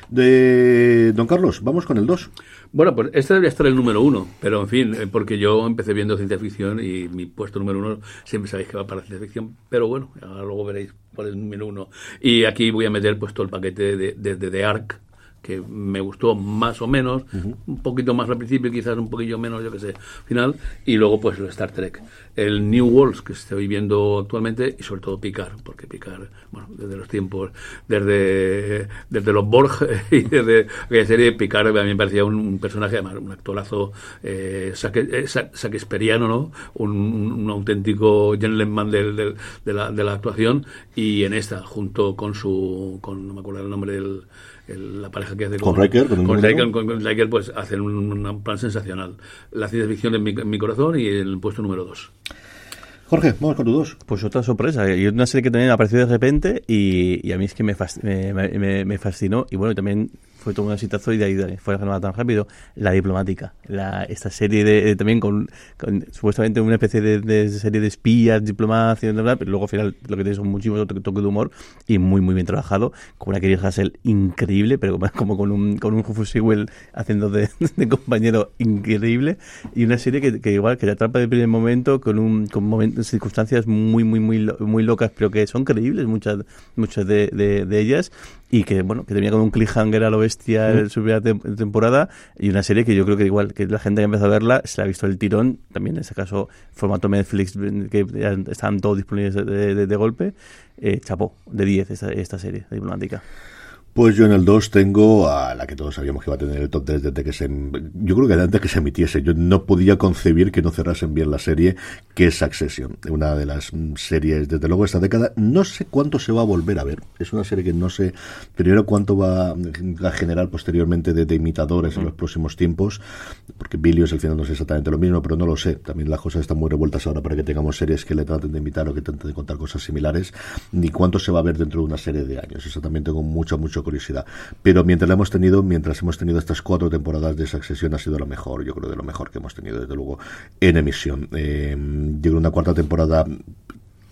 De Don Carlos, vamos con el 2. Bueno, pues este debería estar el número uno, pero en fin, eh, porque yo empecé viendo ciencia ficción y mi puesto número uno siempre sabéis que va para ciencia ficción, pero bueno, ahora luego veréis cuál es el número uno. Y aquí voy a meter pues todo el paquete de, de, de, de Arc, que me gustó más o menos, un poquito más al principio, quizás un poquillo menos, yo que sé, final, y luego pues el Star Trek, el New Worlds que estoy viendo actualmente y sobre todo Picard, porque Picard, bueno, desde los tiempos, desde, desde los Borg y desde aquella serie, Picard a mí me parecía un, personaje, además, un actorazo eh, eh ¿no? Un, un, auténtico gentleman de, de, de, la, de la actuación y en esta, junto con su, con, no me acuerdo el nombre del la pareja que hace con, con Riker, con, Riker, con, Riker, pues hacen un, plan sensacional. La ciencia ficción en mi, en mi corazón y el puesto número dos. Jorge, vamos con tu dos. Pues otra sorpresa. Y una serie que también apareció de repente y, y a mí es que me, me, me, me, fascinó. Y bueno, también fue todo un exitazo y de ahí fue renovada tan rápido. La diplomática, la, esta serie de, también con, supuestamente una especie de, serie de espías, diplomacia, pero luego al final lo que tiene son muchísimos toques de humor y muy muy bien trabajado, con una Kerry Hassel increíble, pero como, con un con un Rufus Sewell haciendo de, compañero increíble y una serie que, igual que te atrapa de primer momento con un con momentos, circunstancias muy muy muy muy locas, pero que son creíbles muchas muchas de, de ellas y que bueno que tenía como un cliffhanger a lo bestia en su primera temporada y una serie que yo creo que igual que la gente que empezó a verla se la ha visto el tirón también en ese caso formato Netflix que están todos disponibles de, de, golpe eh, chapó de 10 esta, esta serie diplomática pues yo en el 2 tengo a la que todos sabíamos que iba a tener el top 3 desde que se... Yo creo que antes que se emitiese. Yo no podía concebir que no cerrasen bien la serie, que es Succession. Una de las series, desde luego, esta década. No sé cuánto se va a volver a ver. Es una serie que no sé, primero, cuánto va a generar posteriormente de, imitadores en los próximos tiempos. Porque Billions al final no es exactamente lo mismo, pero no lo sé. También las cosas están muy revueltas ahora para que tengamos series que le traten de imitar o que traten de contar cosas similares. Ni cuánto se va a ver dentro de una serie de años. Eso también tengo mucho, mucho curiosidad. Pero mientras la hemos tenido, mientras hemos tenido estas cuatro temporadas de Succession, ha sido lo mejor, yo creo, de lo mejor que hemos tenido, desde luego, en emisión. Eh, una cuarta temporada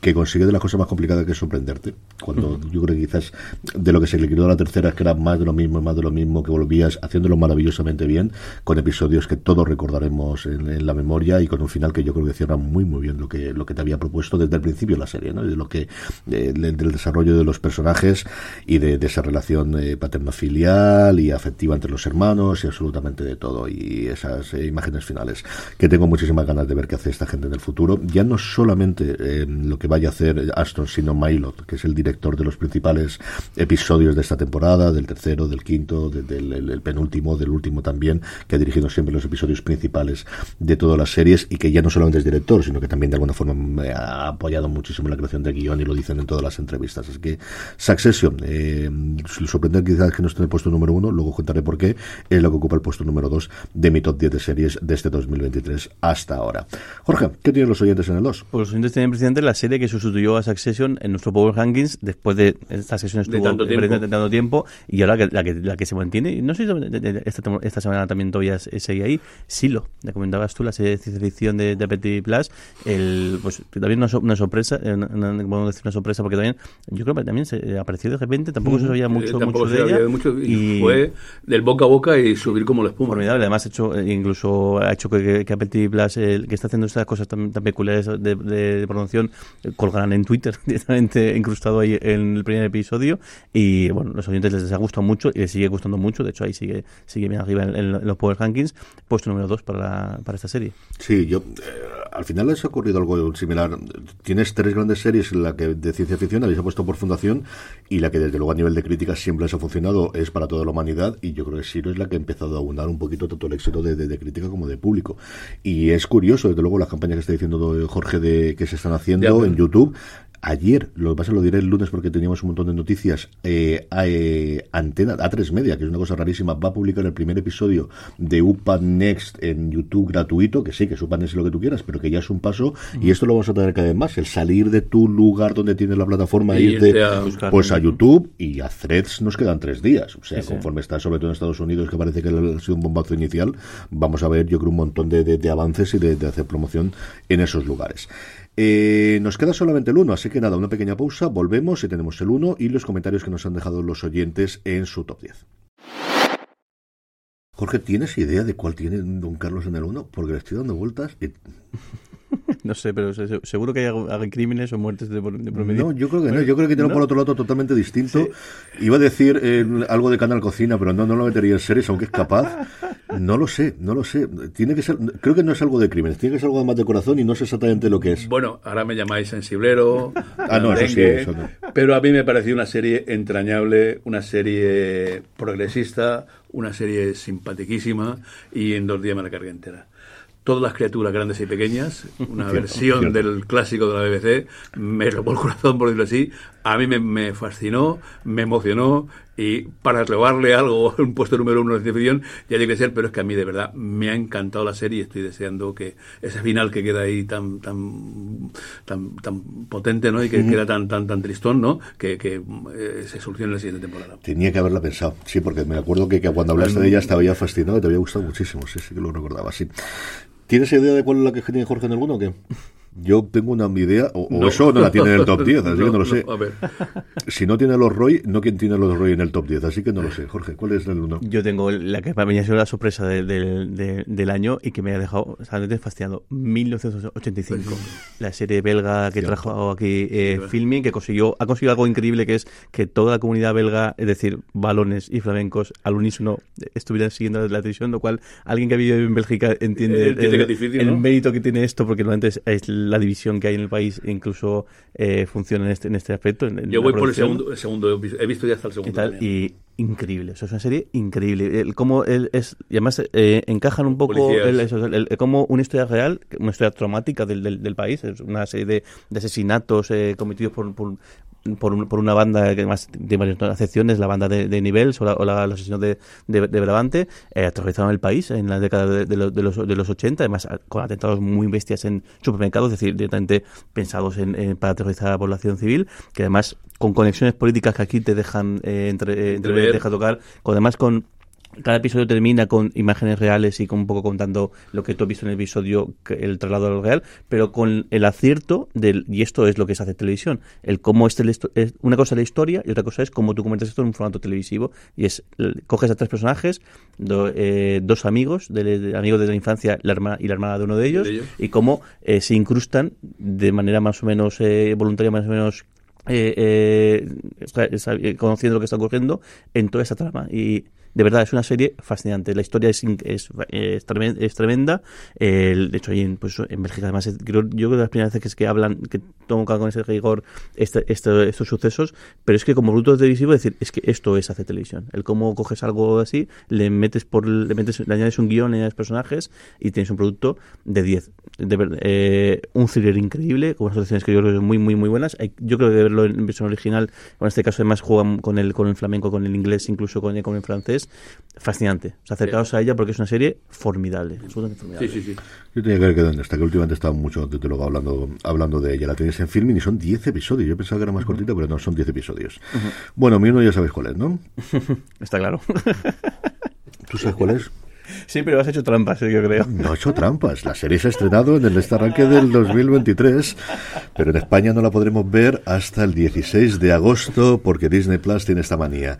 que consigue de las cosas más complicadas que sorprenderte. Cuando yo creo que quizás de lo que se le quedó a la tercera es que era más de lo mismo, más de lo mismo, que volvías haciéndolo maravillosamente bien, con episodios que todos recordaremos en, la memoria y con un final que yo creo que cierra muy muy bien lo que lo que te había propuesto desde el principio de la serie, ¿no? De lo que eh, del desarrollo de los personajes y de, esa relación eh, paterno-filial y afectiva entre los hermanos y absolutamente de todo y esas eh, imágenes finales que tengo muchísimas ganas de ver qué hace esta gente en el futuro. Ya no solamente lo que vaya a hacer Aston, sino Mailot, que es el director de los principales episodios de esta temporada, del tercero, del quinto, del penúltimo, del último también, que ha dirigido siempre los episodios principales de todas las series y que ya no solamente es director, sino que también de alguna forma ha apoyado muchísimo la creación de guion y lo dicen en todas las entrevistas. Así que Succession, eh, sorprender quizás que no esté en el puesto número uno, luego contaré por qué, es lo que ocupa el puesto número dos de mi top 10 de series de este 2023 hasta ahora. Jorge, ¿qué tienen los oyentes en el 2? Pues los oyentes tienen presidente la serie que sustituyó a Succession en nuestro Power Rankings después de esta sesión estuvo tanto tiempo. tiempo y ahora la que, la que se mantiene, no sé si esta, esta semana también todavía sigue ahí, Silo, le comentabas tú, la serie de ciencia ficción de, de Apple Plus, el, pues también una, una sorpresa, una, podemos decir una sorpresa porque también, yo creo que también se apareció de repente, tampoco se sabía eh, mucho, mucho de ella. Mucho, y, fue del boca a boca y subir como la espuma. Formidable, además ha hecho, eh, incluso ha hecho que, que Apple TV Plus, que está haciendo estas cosas tan, peculiares de, de, de promoción, colgarán en Twitter directamente incrustado ahí en el primer episodio y bueno, los oyentes les ha gustado mucho y les sigue gustando mucho, de hecho ahí sigue sigue bien arriba en, los Power Rankings, puesto número 2 para, para esta serie. Sí, yo al final les ha ocurrido algo similar. Tienes tres grandes series, la que de ciencia ficción habéis puesto por fundación y la que desde luego a nivel de crítica siempre les ha funcionado es para toda la humanidad y yo creo que Siro es la que ha empezado a abundar un poquito tanto el éxito de, crítica como de público. Y es curioso, desde luego, las campañas que está diciendo Jorge de que se están haciendo en YouTube. Ayer, lo que pasa lo diré el lunes porque teníamos un montón de noticias, eh, eh, Antena, A3 Media, que es una cosa rarísima, va a publicar el primer episodio de UPA Next en YouTube gratuito, que sí, que es UPA Next lo que tú quieras, pero que ya es un paso, y esto lo vamos a tener cada vez más, el salir de tu lugar donde tienes la plataforma, e irte a pues a YouTube y a Threads nos quedan tres días, o sea, conforme está sobre todo en Estados Unidos, que parece que ha sido un bombazo inicial, vamos a ver yo creo un montón de, avances y de, de hacer promoción en esos lugares. Eh, nos queda solamente el 1, así que nada, una pequeña pausa, volvemos y tenemos el 1 y los comentarios que nos han dejado los oyentes en su top 10. Jorge, ¿tienes idea de cuál tiene Don Carlos en el 1? Porque le estoy dando vueltas y... No sé, pero seguro que hay, crímenes o muertes de, promedio. No, yo creo que no. Yo creo que tiene por otro lado totalmente distinto. Iba a decir eh, algo de Canal Cocina, pero no, no lo metería en series, aunque es capaz. No lo sé, no lo sé. Tiene que ser, creo que no es algo de crímenes, tiene que ser algo más de corazón y no sé exactamente lo que es. Bueno, ahora me llamáis sensiblero. ah, no, eso sí, eso no. Pero a mí me pareció una serie entrañable, una serie progresista, una serie simpaticísima y en dos días me la cargué entera todas las criaturas grandes y pequeñas, una versión del clásico de la BBC, me robó el corazón, por decirlo así, a mí me, fascinó, me emocionó, y para robarle algo, un puesto número uno de la ficción, ya tiene que ser, pero es que a mí de verdad me ha encantado la serie y estoy deseando que ese final que queda ahí tan tan tan, tan potente, ¿no? Y que queda tan tan tan tristón, ¿no? Que, que eh, se solucione en la siguiente temporada. Tenía que haberla pensado, sí, porque me acuerdo que, que cuando hablaste de ella estaba ya fascinado y te había gustado muchísimo, sí, sí que lo recordaba, sí. ¿Tienes idea de cuál es la que tiene Jorge en 1 o qué? Yo tengo una idea, o, eso no la tiene en el top 10, así que no lo sé. Si no tiene los Roy, no quien tiene los Roy en el top 10, así que no lo sé. Jorge, ¿cuál es el uno? Yo tengo la que para mí ha sido la sorpresa del año y que me ha dejado realmente fascinado. 1985, la serie belga que trajo aquí eh, Filming, que consiguió, ha conseguido algo increíble que es que toda la comunidad belga, es decir, balones y flamencos al unísono estuvieran siguiendo la televisión, lo cual alguien que ha vivido en Bélgica entiende eh, el, mérito que tiene esto, porque normalmente es, es la división que hay en el país incluso eh, funciona en este, en este aspecto. Yo voy por el segundo, el segundo, he visto ya hasta el segundo. Y, increíble, es una serie increíble. El, cómo es, y además eh, encajan un poco el, como una historia real, una historia traumática del, del, país, es una serie de, de asesinatos eh, cometidos por, por, por, por, una banda que además de varias acepciones, la banda de, de Nivels o, la, o la, los asesinos de, de, Brabante, eh, aterrorizaron el país en la década de, los, de los 80, además con atentados muy bestias en supermercados, es decir, directamente pensados en, para aterrorizar a la población civil, que además con conexiones políticas que aquí te dejan eh, entre, entre deja tocar, con, además con cada episodio termina con imágenes reales y con un poco contando lo que tú has visto en el episodio, el traslado a lo real, pero con el acierto del, y esto es lo que se hace en televisión, el cómo este, es una cosa es la historia y otra cosa es cómo tú comentas esto en un formato televisivo. Y es, coges a tres personajes, eh, dos amigos, de, amigos de la infancia la hermana, y la hermana de uno de ellos, y cómo eh, se incrustan de manera más o menos eh, voluntaria, más o menos conociendo lo que está ocurriendo en toda esa trama. Y de verdad, es una serie fascinante. La historia es, es, es, tremenda. de hecho, ahí en, pues, en Bélgica, además, yo creo que las primeras veces que, hablan, que tocan con ese rigor este, este, estos sucesos, pero es que como bruto televisivo, decir, es que esto es hacer televisión. El cómo coges algo así, le metes por le metes, le añades un guion, le añades personajes y tienes un producto de 10. De, eh, un thriller increíble, con unas selecciones que yo creo que son muy, muy, muy buenas. yo creo que verlo en versión original, en este caso además juegan con el, con el flamenco, con el inglés, incluso con, con el francés fascinante. O acercaos a ella porque es una serie formidable, Sí, sí, sí. Yo tenía que ver que donde está, que últimamente estaba mucho luego hablando, hablando de ella. La tenéis en filming y son 10 episodios. Yo pensaba que era más cortita, pero no, son 10 episodios. Bueno, mi uno ya sabéis cuál es, ¿no? está claro. ¿Tú sabes cuál es? Sí, pero has hecho trampas, eh, yo creo. No he hecho trampas. La serie se ha estrenado en el este arranque del 2023, pero en España no la podremos ver hasta el 16 de agosto porque Disney Plus tiene esta manía.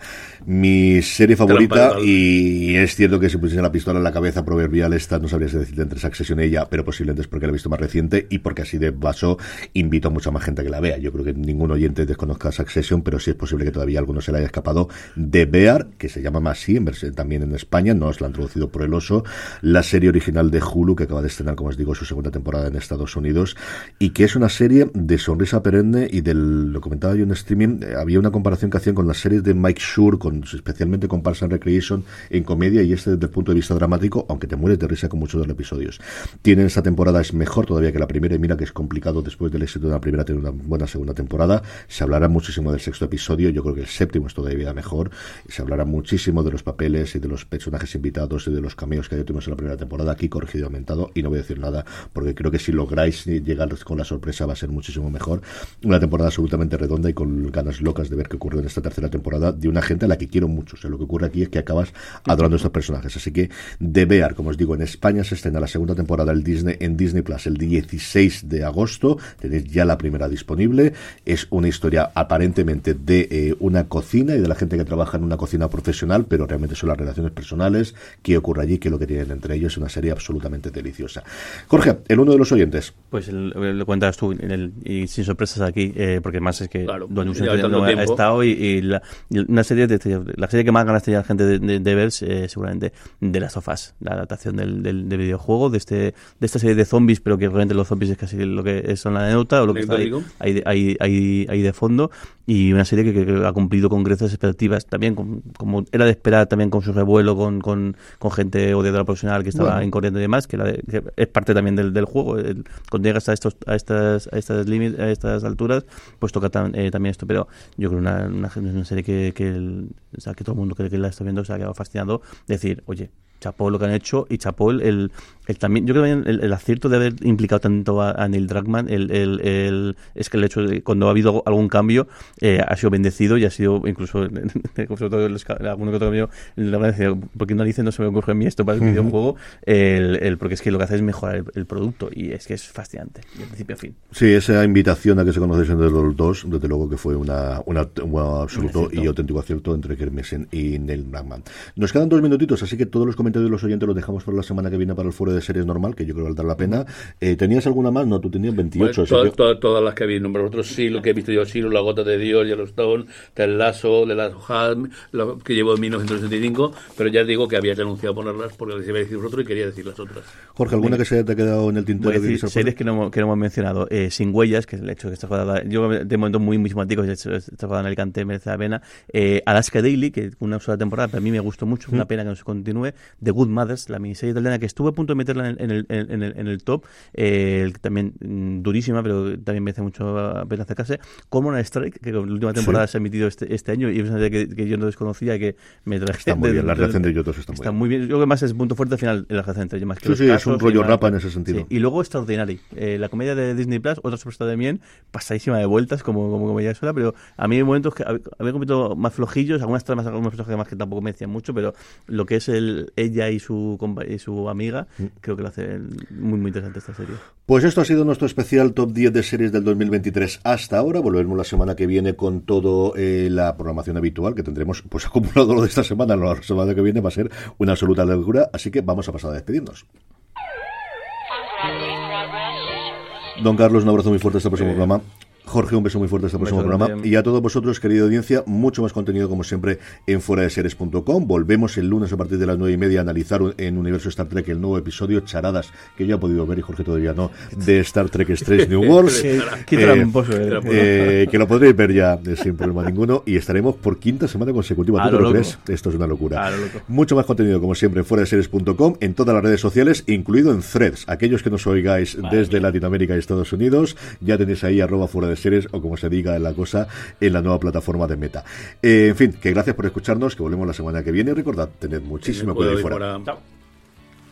Mi serie favorita, y es cierto que si pusiese la pistola en la cabeza proverbial esta, no sabría si decirte entre Succession y ella, pero posiblemente es porque la he visto más reciente y porque así de vaso invito a mucha más gente a que la vea. Yo creo que ningún oyente desconozca Succession, pero sí es posible que todavía alguno se le haya escapado de Bear, que se llama más en también en España, no os la han introducido por el oso, la serie original de Hulu, que acaba de estrenar, como os digo, su segunda temporada en Estados Unidos, y que es una serie de sonrisa perenne y del, lo comentaba yo en streaming, eh, había una comparación que hacían con las series de Mike Schur, con, especialmente con Parks and Recreation en comedia, y este desde el punto de vista dramático, aunque te mueres de risa con muchos de los episodios. Tienen esta temporada, es mejor todavía que la primera, y mira que es complicado después del éxito de la primera tener una buena segunda temporada. Se hablará muchísimo del sexto episodio, yo creo que el séptimo es todavía mejor, se hablará muchísimo de los papeles y de los personajes invitados y de los cameos que ya tuvimos en la primera temporada, aquí corregido y aumentado, y no voy a decir nada, porque creo que si lográis llegar con la sorpresa va a ser muchísimo mejor. Una temporada absolutamente redonda y con ganas locas de ver qué ocurre en esta tercera temporada de una gente a la que quiero mucho. O sea, lo que ocurre aquí es que acabas adorando estos personajes. Así que de Bear, como os digo, en España se estrena la segunda temporada del Disney en Disney Plus el 16 de agosto. Tenéis ya la primera disponible. Es una historia aparentemente de eh, una cocina y de la gente que trabaja en una cocina profesional, pero realmente son las relaciones personales, qué ocurre allí, qué es lo que tienen entre ellos. Es una serie absolutamente deliciosa. Jorge, el uno de los oyentes. Pues lo cuentas tú el, y sin sorpresas aquí, eh, porque más es que Claro, Don Luis tanto ha estado y, y la, y una serie de la serie que más ganas tenía la gente de, de, de ver eh, seguramente de las sofás, la adaptación del, del, del videojuego, de este de esta serie de zombies, pero que realmente los zombies es casi lo que son la anécdota o lo que está ahí, Anecdótico. ahí, de- ahí, ahí- ahí de fondo y una serie que, que- que ha cumplido con creces expectativas también con- como era de esperar también con su revuelo con, con, con gente odiadora profesional que estaba Bueno. en corriente y demás que, la de- que es parte también del, del juego el- cuando llegas a estos a estas a estas límites a estas alturas pues toca tam- eh, también esto pero yo creo una, una, una serie que, que, o sea, que todo el mundo que, que la está viendo se ha quedado fascinado decir oye chapó lo que han hecho y chapó el, el, también yo creo que el, el acierto de haber implicado tanto a, a Neil Druckmann el, el, es que el hecho de cuando ha habido algún cambio eh, ha sido bendecido y ha sido incluso sobre todo los, alguno que otro cambio le van a decir ¿por qué no dice no se me ocurre a mí esto para el videojuego el, porque es que lo que hace es mejorar el, producto y es que es fascinante de principio a fin. Sí, esa invitación a que se conociesen de los dos, desde luego que fue una, una, un absoluto y auténtico acierto entre Kerr Messen y Neil Blackman. Nos quedan dos minutitos, así que todos los comentarios de los oyentes los dejamos para la semana que viene para el foro de series normal, que yo creo que valdrá la pena. Eh, ¿Tenías alguna más? No, tú tenías 28. Bueno, todas, que- todas- todas las que vi, nombre otros sí, lo que he visto yo sí, La Gota de Dios, Yellowstone, Ted Lasso, The Last Hand, lo que llevo en 1965, pero ya digo que había renunciado a ponerlas porque les iba a decir vosotros y quería decir las otras. Jorge, ¿alguna que se te ha quedado en el tintero? Voy a que decir quieras series que no, hemos- que no hemos mencionado. Eh, Sin Huellas, que es el hecho que está jugada. Yo, de momento, muy mismático, de está jugada en Alicante, merece la pena. Eh, Alaska Daily, que una sola temporada, pero a mí me gustó mucho, una pena que no se continúe. The Good Mothers, la miniserie italiana, que estuve a punto de meterla en el, en el, en el, en el top, eh, también mm, durísima, pero también merece mucho la pena acercarse. Common Strike, que la última temporada Sí. se ha emitido este, este año y es una que, que yo no desconocía y que me traje. Está muy de- bien, la relación de ellos dos está muy está bien. muy bien. Yo creo que más es punto fuerte al final, la relación entre ellos, más que Sí, los sí, es casos un y rollo más- rapa en ese sentido. Sí, y luego Extraordinary, eh, la comedia de Disney Plus, otra sorpresa de bien, pasadísima de vueltas como, como comedia sola, pero a mí hay momentos que hab- había comido más flojillos, algunas tramas, algunos personajes más que tampoco me decían mucho, pero lo que es el ella y su y su amiga, Mm. Creo que lo hace muy muy interesante esta serie. Pues esto ha sido nuestro especial top 10 de series del 2023 hasta ahora. Volveremos la semana que viene con todo eh, la programación habitual que tendremos pues acumulado lo de esta semana. La semana que viene va a ser una absoluta locura, así que vamos a pasar a despedirnos. Don Carlos, un abrazo muy fuerte hasta el próximo programa. Jorge, un beso muy fuerte hasta el próximo programa. Y a todos vosotros, querida audiencia, mucho más contenido como siempre en fuera de series.com. Volvemos el lunes a partir de las nueve y media a analizar en Universo Star Trek el nuevo episodio Charadas, que yo he podido ver y Jorge todavía no, de Star Trek Strange New Worlds. Qué- qué Eh, eres. eh, que lo podréis ver ya eh, sin problema ninguno. Y estaremos por quinta semana consecutiva. ¿Tú te lo crees? Esto es una locura. A lo loco. Mucho más contenido, como siempre, en fuera de series.com, en todas las redes sociales, incluido en threads. Aquellos que nos oigáis desde Latinoamérica y Estados Unidos, ya tenéis ahí arroba fuera de series o como se diga en la cosa en la nueva plataforma de Meta. Eh, en fin, que gracias por escucharnos, que volvemos la semana que viene. Y recordad, tened muchísimo cuidado ahí fuera. fuera.